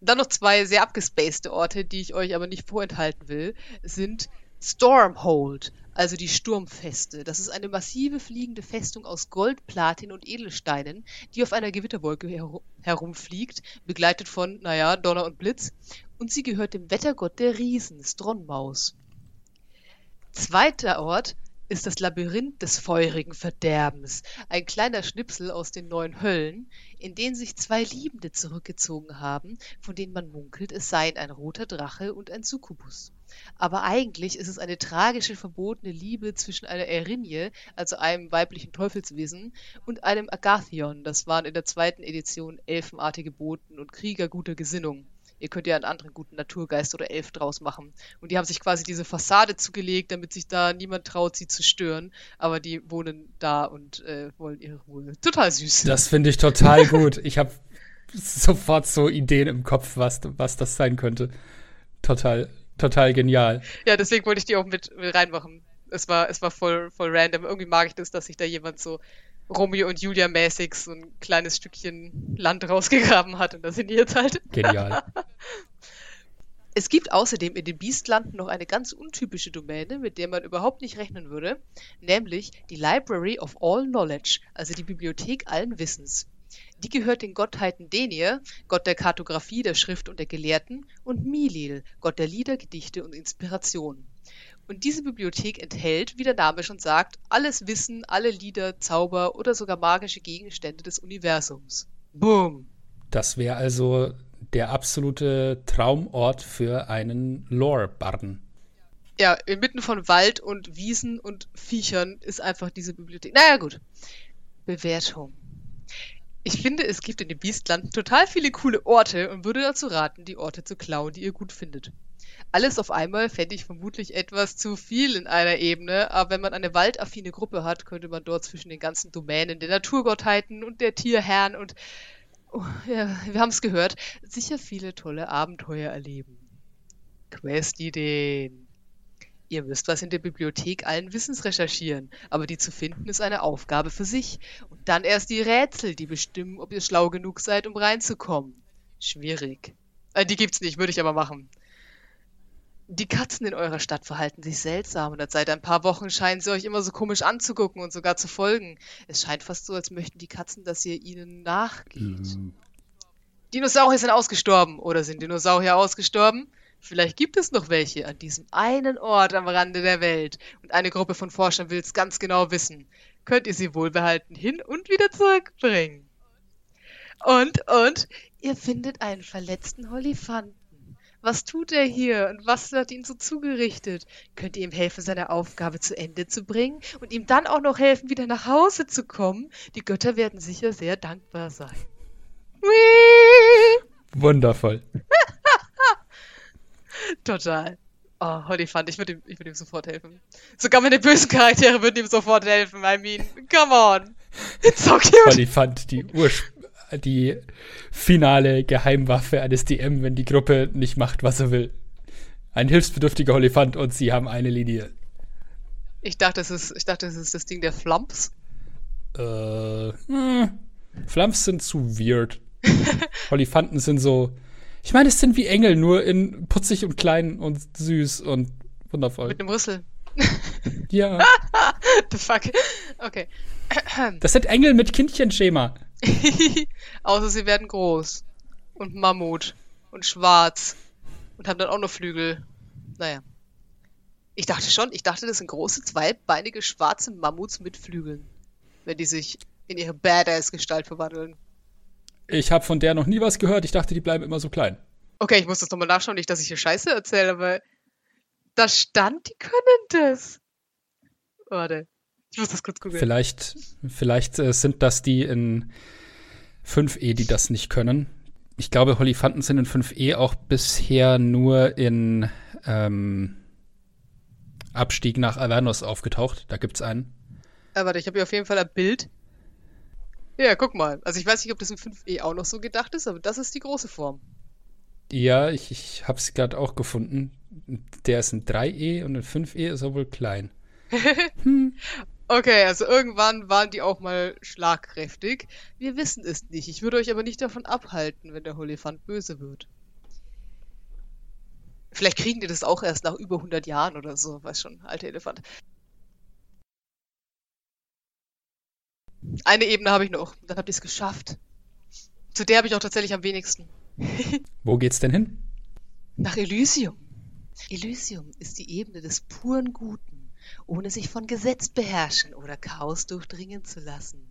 Dann noch zwei sehr abgespacede Orte, die ich euch aber nicht vorenthalten will, sind Stormhold, also die Sturmfeste. Das ist eine massive fliegende Festung aus Gold, Platin und Edelsteinen, die auf einer Gewitterwolke her herumfliegt, begleitet von, naja, Donner und Blitz. Und sie gehört dem Wettergott der Riesen, Stronmaus. Zweiter Ort ist das Labyrinth des feurigen Verderbens, ein kleiner Schnipsel aus den neuen Höllen, in den sich zwei Liebende zurückgezogen haben, von denen man munkelt, es seien ein roter Drache und ein Succubus. Aber eigentlich ist es eine tragische, verbotene Liebe zwischen einer Erinje, also einem weiblichen Teufelswesen, und einem Agathion, das waren in der zweiten Edition elfenartige Boten und Krieger guter Gesinnung. Ihr könnt ja einen anderen guten Naturgeist oder Elf draus machen. Und die haben sich quasi diese Fassade zugelegt, damit sich da niemand traut, sie zu stören. Aber die wohnen da und äh, wollen ihre Ruhe. Total süß. Das finde ich total gut. Ich habe sofort so Ideen im Kopf, was, was das sein könnte. Total, total genial. Ja, deswegen wollte ich die auch mit, mit reinmachen. Es war, es war voll, voll random. Irgendwie mag ich das, dass sich da jemand so Romeo und Julia mäßig so ein kleines Stückchen Land rausgegraben hat und da sind die jetzt halt. Genial. Es gibt außerdem in den Biestlanden noch eine ganz untypische Domäne, mit der man überhaupt nicht rechnen würde, nämlich die Library of All Knowledge, also die Bibliothek allen Wissens. Die gehört den Gottheiten Denir, Gott der Kartographie, der Schrift und der Gelehrten, und Milil, Gott der Lieder, Gedichte und Inspiration. Und diese Bibliothek enthält, wie der Name schon sagt, alles Wissen, alle Lieder, Zauber oder sogar magische Gegenstände des Universums. Boom! Das wäre also der absolute Traumort für einen Lore-Barden. Ja, inmitten von Wald und Wiesen und Viechern ist einfach diese Bibliothek. Naja, gut. Bewertung. Ich finde, es gibt in dem Biestland total viele coole Orte und würde dazu raten, die Orte zu klauen, die ihr gut findet. Alles auf einmal fände ich vermutlich etwas zu viel in einer Ebene, aber wenn man eine waldaffine Gruppe hat, könnte man dort zwischen den ganzen Domänen der Naturgottheiten und der Tierherren und, oh, ja, wir haben es gehört, sicher viele tolle Abenteuer erleben. Quest-Ideen. Ihr müsst was in der Bibliothek allen Wissens recherchieren, aber die zu finden ist eine Aufgabe für sich. Und dann erst die Rätsel, die bestimmen, ob ihr schlau genug seid, um reinzukommen. Schwierig. Äh, die gibt's nicht, würde ich aber machen. Die Katzen in eurer Stadt verhalten sich seltsam und seit ein paar Wochen scheinen sie euch immer so komisch anzugucken und sogar zu folgen. Es scheint fast so, als möchten die Katzen, dass ihr ihnen nachgeht. Mhm. Dinosaurier sind ausgestorben oder sind Dinosaurier ausgestorben? Vielleicht gibt es noch welche an diesem einen Ort am Rande der Welt und eine Gruppe von Forschern will es ganz genau wissen. Könnt ihr sie wohlbehalten hin und wieder zurückbringen? Und, und, ihr findet einen verletzten Holifanten. Was tut er hier und was hat ihn so zugerichtet? Könnt ihr ihm helfen, seine Aufgabe zu Ende zu bringen und ihm dann auch noch helfen, wieder nach Hause zu kommen? Die Götter werden sicher sehr dankbar sein. Whee! Wundervoll. Total. Oh, Holly fand, ich würde ihm, würd ihm sofort helfen. Sogar meine bösen Charaktere würden ihm sofort helfen. I mean, come on. It's so cute. Holly fand die die finale Geheimwaffe eines DM, wenn die Gruppe nicht macht, was er will. Ein hilfsbedürftiger Olifant und sie haben eine Linie. Ich dachte, es ist, ich dachte, es ist das Ding der Flumps. Äh, hm. Flumps sind zu weird. Olifanten sind so. Ich meine, es sind wie Engel, nur in putzig und klein und süß und wundervoll. Mit einem Rüssel. ja. The fuck. Okay. Das sind Engel mit Kindchenschema. Außer sie werden groß. Und Mammut. Und schwarz. Und haben dann auch noch Flügel. Naja. Ich dachte schon, ich dachte, das sind große, zweibeinige, schwarze Mammuts mit Flügeln. Wenn die sich in ihre Badass-Gestalt verwandeln. Ich habe von der noch nie was gehört. Ich dachte, die bleiben immer so klein. Okay, ich muss das nochmal nachschauen. Nicht, dass ich hier Scheiße erzähle, aber da stand, die können das. Warte. Ich muss das kurz googeln. Vielleicht, vielleicht äh, sind das die in 5e, die das nicht können. Ich glaube, Holifanten sind in 5e auch bisher nur in ähm, Abstieg nach Avernus aufgetaucht. Da gibt's einen. Ja, warte, ich habe hier auf jeden Fall ein Bild. Ja, guck mal. Also ich weiß nicht, ob das in 5e auch noch so gedacht ist, aber das ist die große Form. Ja, ich, ich habe es gerade auch gefunden. Der ist in 3e und in 5e ist er wohl klein. hm. Okay, also irgendwann waren die auch mal schlagkräftig. Wir wissen es nicht. Ich würde euch aber nicht davon abhalten, wenn der Holifant böse wird. Vielleicht kriegen die das auch erst nach über 100 Jahren oder so. Weiß schon, alter Elefant. Eine Ebene habe ich noch. Dann habt ihr es geschafft. Zu der habe ich auch tatsächlich am wenigsten. Wo geht's denn hin? Nach Elysium. Elysium ist die Ebene des puren Guten ohne sich von Gesetz beherrschen oder Chaos durchdringen zu lassen.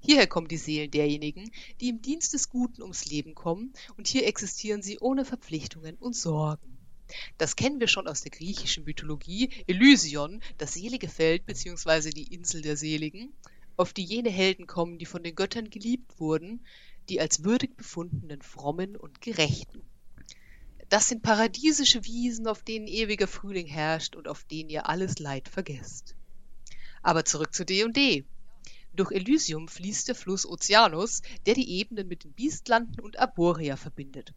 Hierher kommen die Seelen derjenigen, die im Dienst des Guten ums Leben kommen, und hier existieren sie ohne Verpflichtungen und Sorgen. Das kennen wir schon aus der griechischen Mythologie, Elysion, das selige Feld bzw. die Insel der Seligen, auf die jene Helden kommen, die von den Göttern geliebt wurden, die als würdig befundenen Frommen und Gerechten. Das sind paradiesische Wiesen, auf denen ewiger Frühling herrscht und auf denen ihr alles Leid vergesst. Aber zurück zu D&D. Durch Elysium fließt der Fluss Oceanus, der die Ebenen mit den Biestlanden und Arborea verbindet.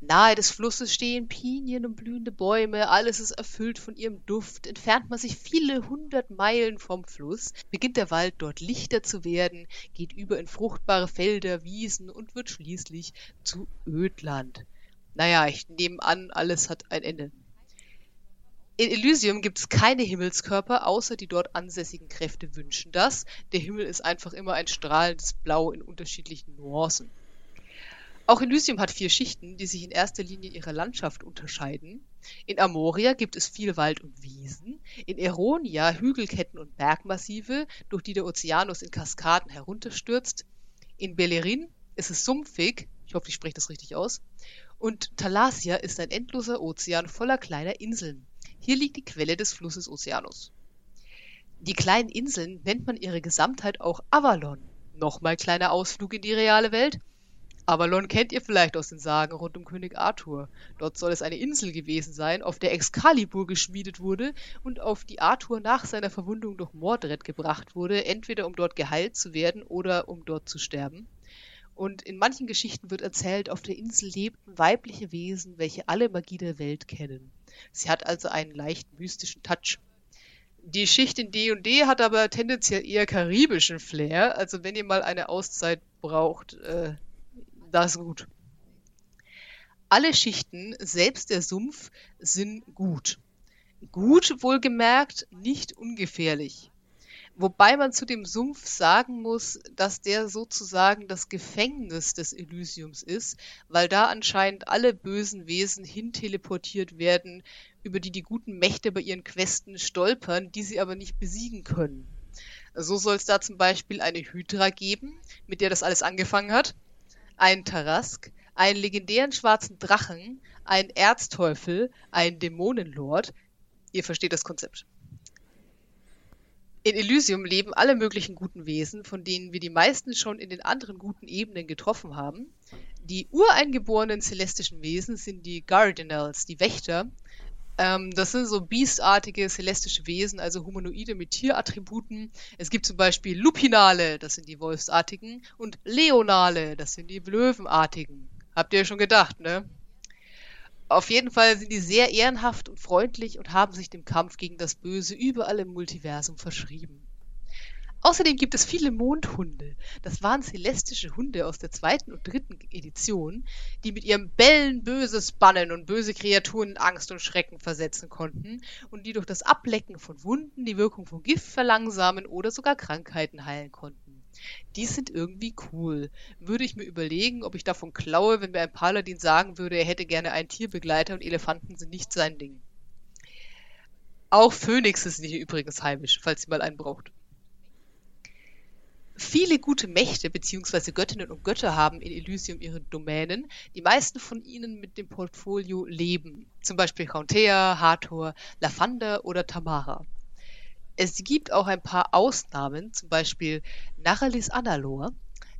Nahe des Flusses stehen Pinien und blühende Bäume, alles ist erfüllt von ihrem Duft. Entfernt man sich viele hundert Meilen vom Fluss, beginnt der Wald dort lichter zu werden, geht über in fruchtbare Felder, Wiesen und wird schließlich zu Ödland. Naja, ich nehme an, alles hat ein Ende. In Elysium gibt es keine Himmelskörper, außer die dort ansässigen Kräfte wünschen das. Der Himmel ist einfach immer ein strahlendes Blau in unterschiedlichen Nuancen. Auch Elysium hat vier Schichten, die sich in erster Linie in ihrer Landschaft unterscheiden. In Amoria gibt es viel Wald und Wiesen, in Eronia Hügelketten und Bergmassive, durch die der Ozeanus in Kaskaden herunterstürzt. In Bellerin ist es sumpfig, ich hoffe, ich spreche das richtig aus, und Thalassia ist ein endloser Ozean voller kleiner Inseln. Hier liegt die Quelle des Flusses Oceanus. Die kleinen Inseln nennt man ihre Gesamtheit auch Avalon. Nochmal kleiner Ausflug in die reale Welt. Avalon kennt ihr vielleicht aus den Sagen rund um König Arthur. Dort soll es eine Insel gewesen sein, auf der Excalibur geschmiedet wurde und auf die Arthur nach seiner Verwundung durch Mordred gebracht wurde, entweder um dort geheilt zu werden oder um dort zu sterben. Und in manchen Geschichten wird erzählt, auf der Insel lebten weibliche Wesen, welche alle Magie der Welt kennen. Sie hat also einen leicht mystischen Touch. Die Schicht in D&D hat aber tendenziell eher karibischen Flair, also wenn ihr mal eine Auszeit braucht, äh, das ist gut. Alle Schichten, selbst der Sumpf, sind gut. Gut wohlgemerkt, nicht ungefährlich. Wobei man zu dem Sumpf sagen muss, dass der sozusagen das Gefängnis des Elysiums ist, weil da anscheinend alle bösen Wesen hinteleportiert werden, über die die guten Mächte bei ihren Questen stolpern, die sie aber nicht besiegen können. So soll es da zum Beispiel eine Hydra geben, mit der das alles angefangen hat, einen Tarask, einen legendären schwarzen Drachen, einen Erzteufel, einen Dämonenlord. Ihr versteht das Konzept. In Elysium leben alle möglichen guten Wesen, von denen wir die meisten schon in den anderen guten Ebenen getroffen haben. Die ureingeborenen celestischen Wesen sind die Guardianals, die Wächter. Ähm, das sind so biestartige celestische Wesen, also Humanoide mit Tierattributen. Es gibt zum Beispiel Lupinale, das sind die Wolfsartigen, und Leonale, das sind die Löwenartigen. Habt ihr schon gedacht, ne? Auf jeden Fall sind die sehr ehrenhaft und freundlich und haben sich dem Kampf gegen das Böse überall im Multiversum verschrieben. Außerdem gibt es viele Mondhunde. Das waren celestische Hunde aus der zweiten und dritten Edition, die mit ihrem Bellen Böses bannen und böse Kreaturen in Angst und Schrecken versetzen konnten und die durch das Ablecken von Wunden die Wirkung von Gift verlangsamen oder sogar Krankheiten heilen konnten. Die sind irgendwie cool. Würde ich mir überlegen, ob ich davon klaue, wenn mir ein Paladin sagen würde, er hätte gerne einen Tierbegleiter und Elefanten sind nicht sein Ding. Auch Phönix ist hier übrigens heimisch, falls ihr mal einen braucht. Viele gute Mächte bzw. Göttinnen und Götter haben in Elysium ihre Domänen, die meisten von ihnen mit dem Portfolio Leben, zum Beispiel Chauntea, Hathor, Lathander oder Tamara. Es gibt auch ein paar Ausnahmen, zum Beispiel Naralis Analor,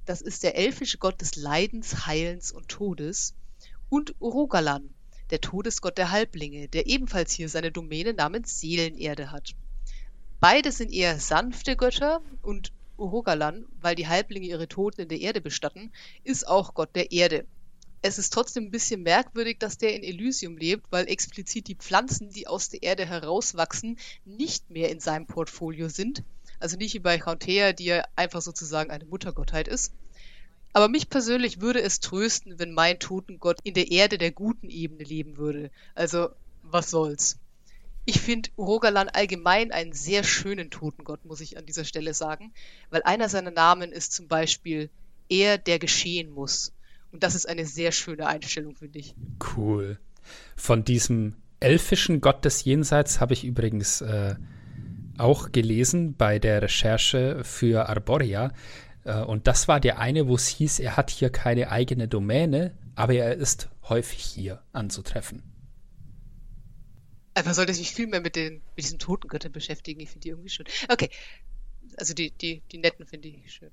das ist der elfische Gott des Leidens, Heilens und Todes, und Urogalan, der Todesgott der Halblinge, der ebenfalls hier seine Domäne namens Seelenerde hat. Beide sind eher sanfte Götter und Urogalan, weil die Halblinge ihre Toten in der Erde bestatten, ist auch Gott der Erde es ist trotzdem ein bisschen merkwürdig, dass der in Elysium lebt, weil explizit die Pflanzen, die aus der Erde herauswachsen, nicht mehr in seinem Portfolio sind. Also nicht wie bei Chauntea, die ja einfach sozusagen eine Muttergottheit ist. Aber mich persönlich würde es trösten, wenn mein Totengott in der Erde der guten Ebene leben würde. Also, was soll's. Ich finde Rogalan allgemein einen sehr schönen Totengott, muss ich an dieser Stelle sagen, weil einer seiner Namen ist zum Beispiel er, der geschehen muss. Und das ist eine sehr schöne Einstellung, finde ich. Cool. Von diesem elfischen Gott des Jenseits habe ich übrigens äh, auch gelesen bei der Recherche für Arboria. Äh, und das war der eine, wo es hieß, er hat hier keine eigene Domäne, aber er ist häufig hier anzutreffen. Also man sollte sich viel mehr mit, den, mit diesen Totengöttern beschäftigen. Ich finde die irgendwie schön. Okay. Also die, die, die netten finde ich schön.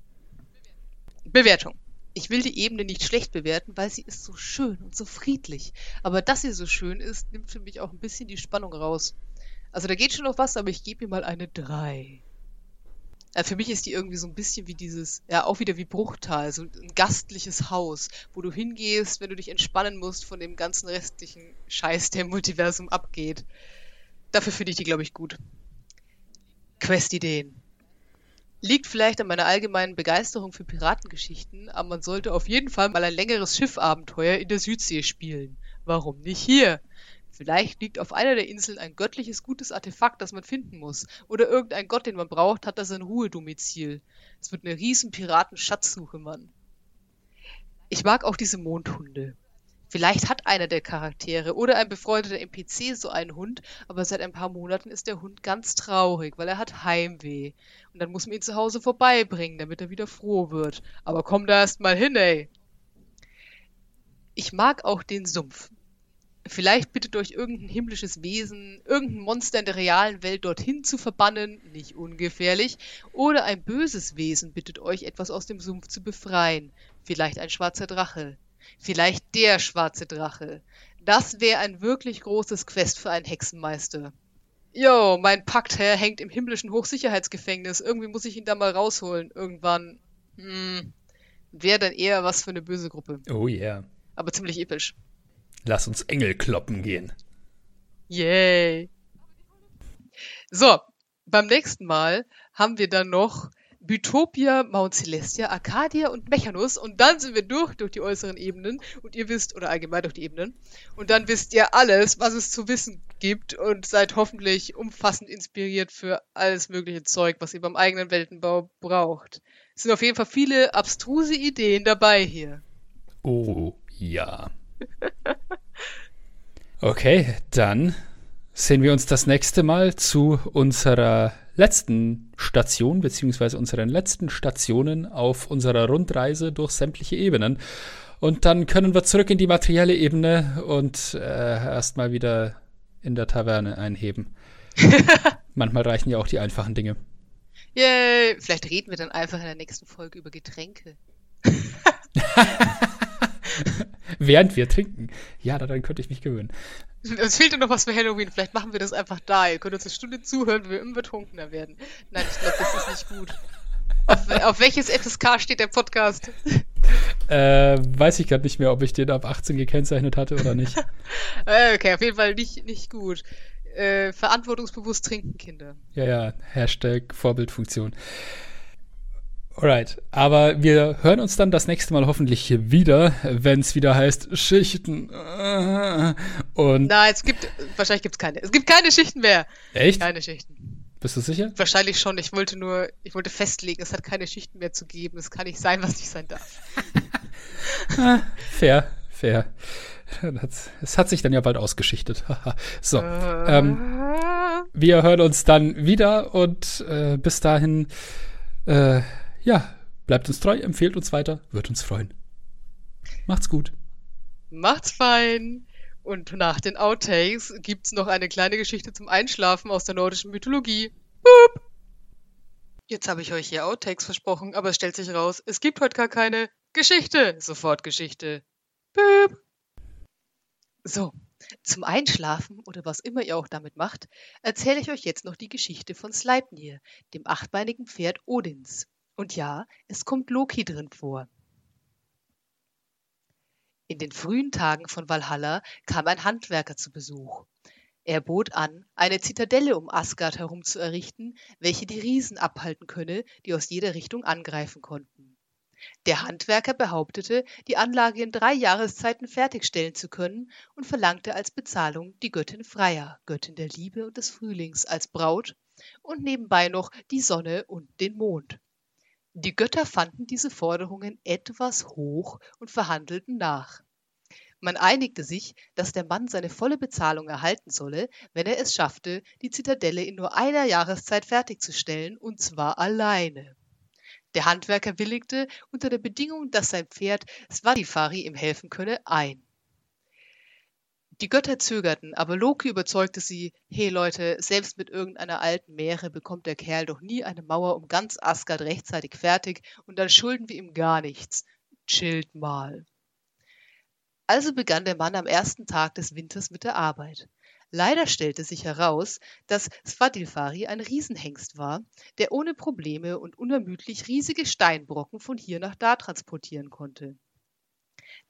Bewertung. Ich will die Ebene nicht schlecht bewerten, weil sie ist so schön und so friedlich. Aber dass sie so schön ist, nimmt für mich auch ein bisschen die Spannung raus. Also da geht schon noch was, aber ich gebe ihr mal eine 3. Ja, für mich ist die irgendwie so ein bisschen wie dieses, ja, auch wieder wie Bruchtal, so ein gastliches Haus, wo du hingehst, wenn du dich entspannen musst von dem ganzen restlichen Scheiß, der im Multiversum abgeht. Dafür finde ich die, glaube ich, gut. Questideen. Liegt vielleicht an meiner allgemeinen Begeisterung für Piratengeschichten, aber man sollte auf jeden Fall mal ein längeres Schiffabenteuer in der Südsee spielen. Warum nicht hier? Vielleicht liegt auf einer der Inseln ein göttliches gutes Artefakt, das man finden muss. Oder irgendein Gott, den man braucht, hat da sein Ruhedomizil. Es wird eine riesen Piraten-Schatzsuche, Mann. Ich mag auch diese Mondhunde. Vielleicht hat einer der Charaktere oder ein befreundeter NPC so einen Hund, aber seit ein paar Monaten ist der Hund ganz traurig, weil er hat Heimweh. Und dann muss man ihn zu Hause vorbeibringen, damit er wieder froh wird. Aber komm da erst mal hin, ey. Ich mag auch den Sumpf. Vielleicht bittet euch irgendein himmlisches Wesen, irgendein Monster in der realen Welt dorthin zu verbannen, nicht ungefährlich, oder ein böses Wesen bittet euch etwas aus dem Sumpf zu befreien, vielleicht ein schwarzer Drache, Vielleicht der schwarze Drache. Das wäre ein wirklich großes Quest für einen Hexenmeister. Jo, mein Paktherr hängt im himmlischen Hochsicherheitsgefängnis. Irgendwie muss ich ihn da mal rausholen. Irgendwann. Hm. Wäre dann eher was für eine böse Gruppe. Oh yeah. Aber ziemlich episch. Lass uns Engel kloppen gehen. Yay. So, beim nächsten Mal haben wir dann noch Bytopia, Mount Celestia, Arcadia und Mechanus und dann sind wir durch durch die äußeren Ebenen und ihr wisst, oder allgemein durch die Ebenen, und dann wisst ihr alles, was es zu wissen gibt und seid hoffentlich umfassend inspiriert für alles mögliche Zeug, was ihr beim eigenen Weltenbau braucht. Es sind auf jeden Fall viele abstruse Ideen dabei hier. Oh, ja. Okay, dann sehen wir uns das nächste Mal zu unserer letzten Station, beziehungsweise unseren letzten Stationen auf unserer Rundreise durch sämtliche Ebenen. Und dann können wir zurück in die materielle Ebene und äh, erstmal wieder in der Taverne einheben. Manchmal reichen ja auch die einfachen Dinge. Yay! Vielleicht reden wir dann einfach in der nächsten Folge über Getränke. Während wir trinken. Ja, daran könnte ich mich gewöhnen. Es fehlt noch was für Halloween. Vielleicht machen wir das einfach da. Ihr könnt uns eine Stunde zuhören, wie wir immer betrunkener werden. Nein, ich glaube, das ist nicht gut. Auf, auf, welches FSK steht der Podcast? Äh, weiß ich gerade nicht mehr, ob ich den ab 18 gekennzeichnet hatte oder nicht. Äh, okay, auf jeden Fall nicht, nicht gut. Äh, verantwortungsbewusst trinken, Kinder. Ja, ja, Hashtag Vorbildfunktion. Alright, aber wir hören uns dann das nächste Mal hoffentlich wieder, wenn es wieder heißt Schichten. Und Nein, es gibt, wahrscheinlich gibt es keine. Es gibt keine Schichten mehr. Echt? Keine Schichten. Bist du sicher? Wahrscheinlich schon. Ich wollte nur, ich wollte festlegen, es hat keine Schichten mehr zu geben. Es kann nicht sein, was nicht sein darf. Ah, fair, fair. Es hat sich dann ja bald ausgeschichtet. so. Äh. Ähm, wir hören uns dann wieder und äh, bis dahin. Äh, ja, bleibt uns treu, empfehlt uns weiter, wird uns freuen. Macht's gut. Macht's fein. Und nach den Outtakes gibt's noch eine kleine Geschichte zum Einschlafen aus der nordischen Mythologie. Boop. Jetzt habe ich euch hier Outtakes versprochen, aber es stellt sich raus, es gibt heute gar keine Geschichte. Sofort Geschichte. Boop. So, zum Einschlafen oder was immer ihr auch damit macht, erzähle ich euch jetzt noch die Geschichte von Sleipnir, dem achtbeinigen Pferd Odins. Und ja, es kommt Loki drin vor. In den frühen Tagen von Valhalla kam ein Handwerker zu Besuch. Er bot an, eine Zitadelle um Asgard herum zu errichten, welche die Riesen abhalten könne, die aus jeder Richtung angreifen konnten. Der Handwerker behauptete, die Anlage in drei Jahreszeiten fertigstellen zu können und verlangte als Bezahlung die Göttin Freya, Göttin der Liebe und des Frühlings, als Braut und nebenbei noch die Sonne und den Mond. Die Götter fanden diese Forderungen etwas hoch und verhandelten nach. Man einigte sich, dass der Mann seine volle Bezahlung erhalten solle, wenn er es schaffte, die Zitadelle in nur einer Jahreszeit fertigzustellen, und zwar alleine. Der Handwerker willigte, unter der Bedingung, dass sein Pferd Svadilfari ihm helfen könne, ein. Die Götter zögerten, aber Loki überzeugte sie, hey Leute, selbst mit irgendeiner alten Meere bekommt der Kerl doch nie eine Mauer um ganz Asgard rechtzeitig fertig und dann schulden wir ihm gar nichts. Chillt mal. Also begann der Mann am ersten Tag des Winters mit der Arbeit. Leider stellte sich heraus, dass Svadilfari ein Riesenhengst war, der ohne Probleme und unermüdlich riesige Steinbrocken von hier nach da transportieren konnte.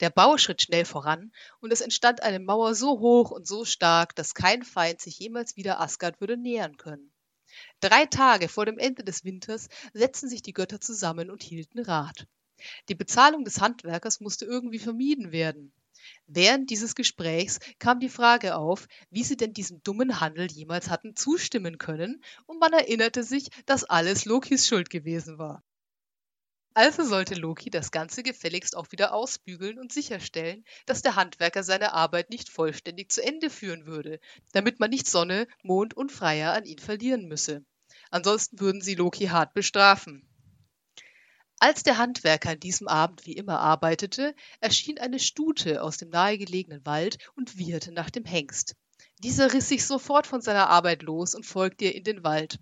Der Bau schritt schnell voran, und es entstand eine Mauer so hoch und so stark, dass kein Feind sich jemals wieder Asgard würde nähern können. Drei Tage vor dem Ende des Winters setzten sich die Götter zusammen und hielten Rat. Die Bezahlung des Handwerkers musste irgendwie vermieden werden. Während dieses Gesprächs kam die Frage auf, wie sie denn diesem dummen Handel jemals hatten zustimmen können, und man erinnerte sich, dass alles Lokis Schuld gewesen war. Also sollte Loki das Ganze gefälligst auch wieder ausbügeln und sicherstellen, dass der Handwerker seine Arbeit nicht vollständig zu Ende führen würde, damit man nicht Sonne, Mond und Freier an ihn verlieren müsse. Ansonsten würden sie Loki hart bestrafen. Als der Handwerker an diesem Abend wie immer arbeitete, erschien eine Stute aus dem nahegelegenen Wald und wieherte nach dem Hengst. Dieser riss sich sofort von seiner Arbeit los und folgte ihr in den Wald.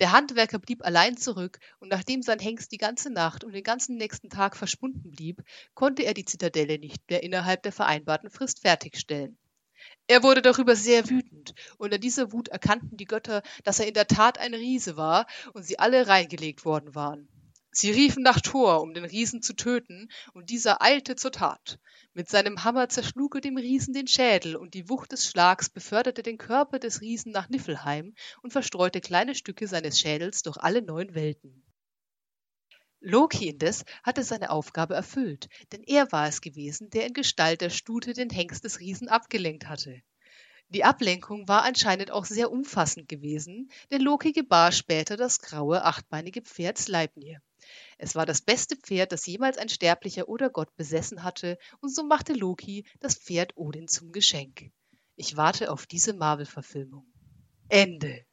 Der Handwerker blieb allein zurück, und nachdem sein Hengst die ganze Nacht und den ganzen nächsten Tag verschwunden blieb, konnte er die Zitadelle nicht mehr innerhalb der vereinbarten Frist fertigstellen. Er wurde darüber sehr wütend, und in dieser Wut erkannten die Götter, dass er in der Tat ein Riese war und sie alle reingelegt worden waren. Sie riefen nach Thor, um den Riesen zu töten, und dieser eilte zur Tat. Mit seinem Hammer zerschlug er dem Riesen den Schädel, und die Wucht des Schlags beförderte den Körper des Riesen nach Niflheim und verstreute kleine Stücke seines Schädels durch alle neun Welten. Loki indes hatte seine Aufgabe erfüllt, denn er war es gewesen, der in Gestalt der Stute den Hengst des Riesen abgelenkt hatte. Die Ablenkung war anscheinend auch sehr umfassend gewesen, denn Loki gebar später das graue, achtbeinige Pferd Sleipnir. Es war das beste Pferd, das jemals ein Sterblicher oder Gott besessen hatte, und so machte Loki das Pferd Odin zum Geschenk. Ich warte auf diese Marvel-Verfilmung. Ende.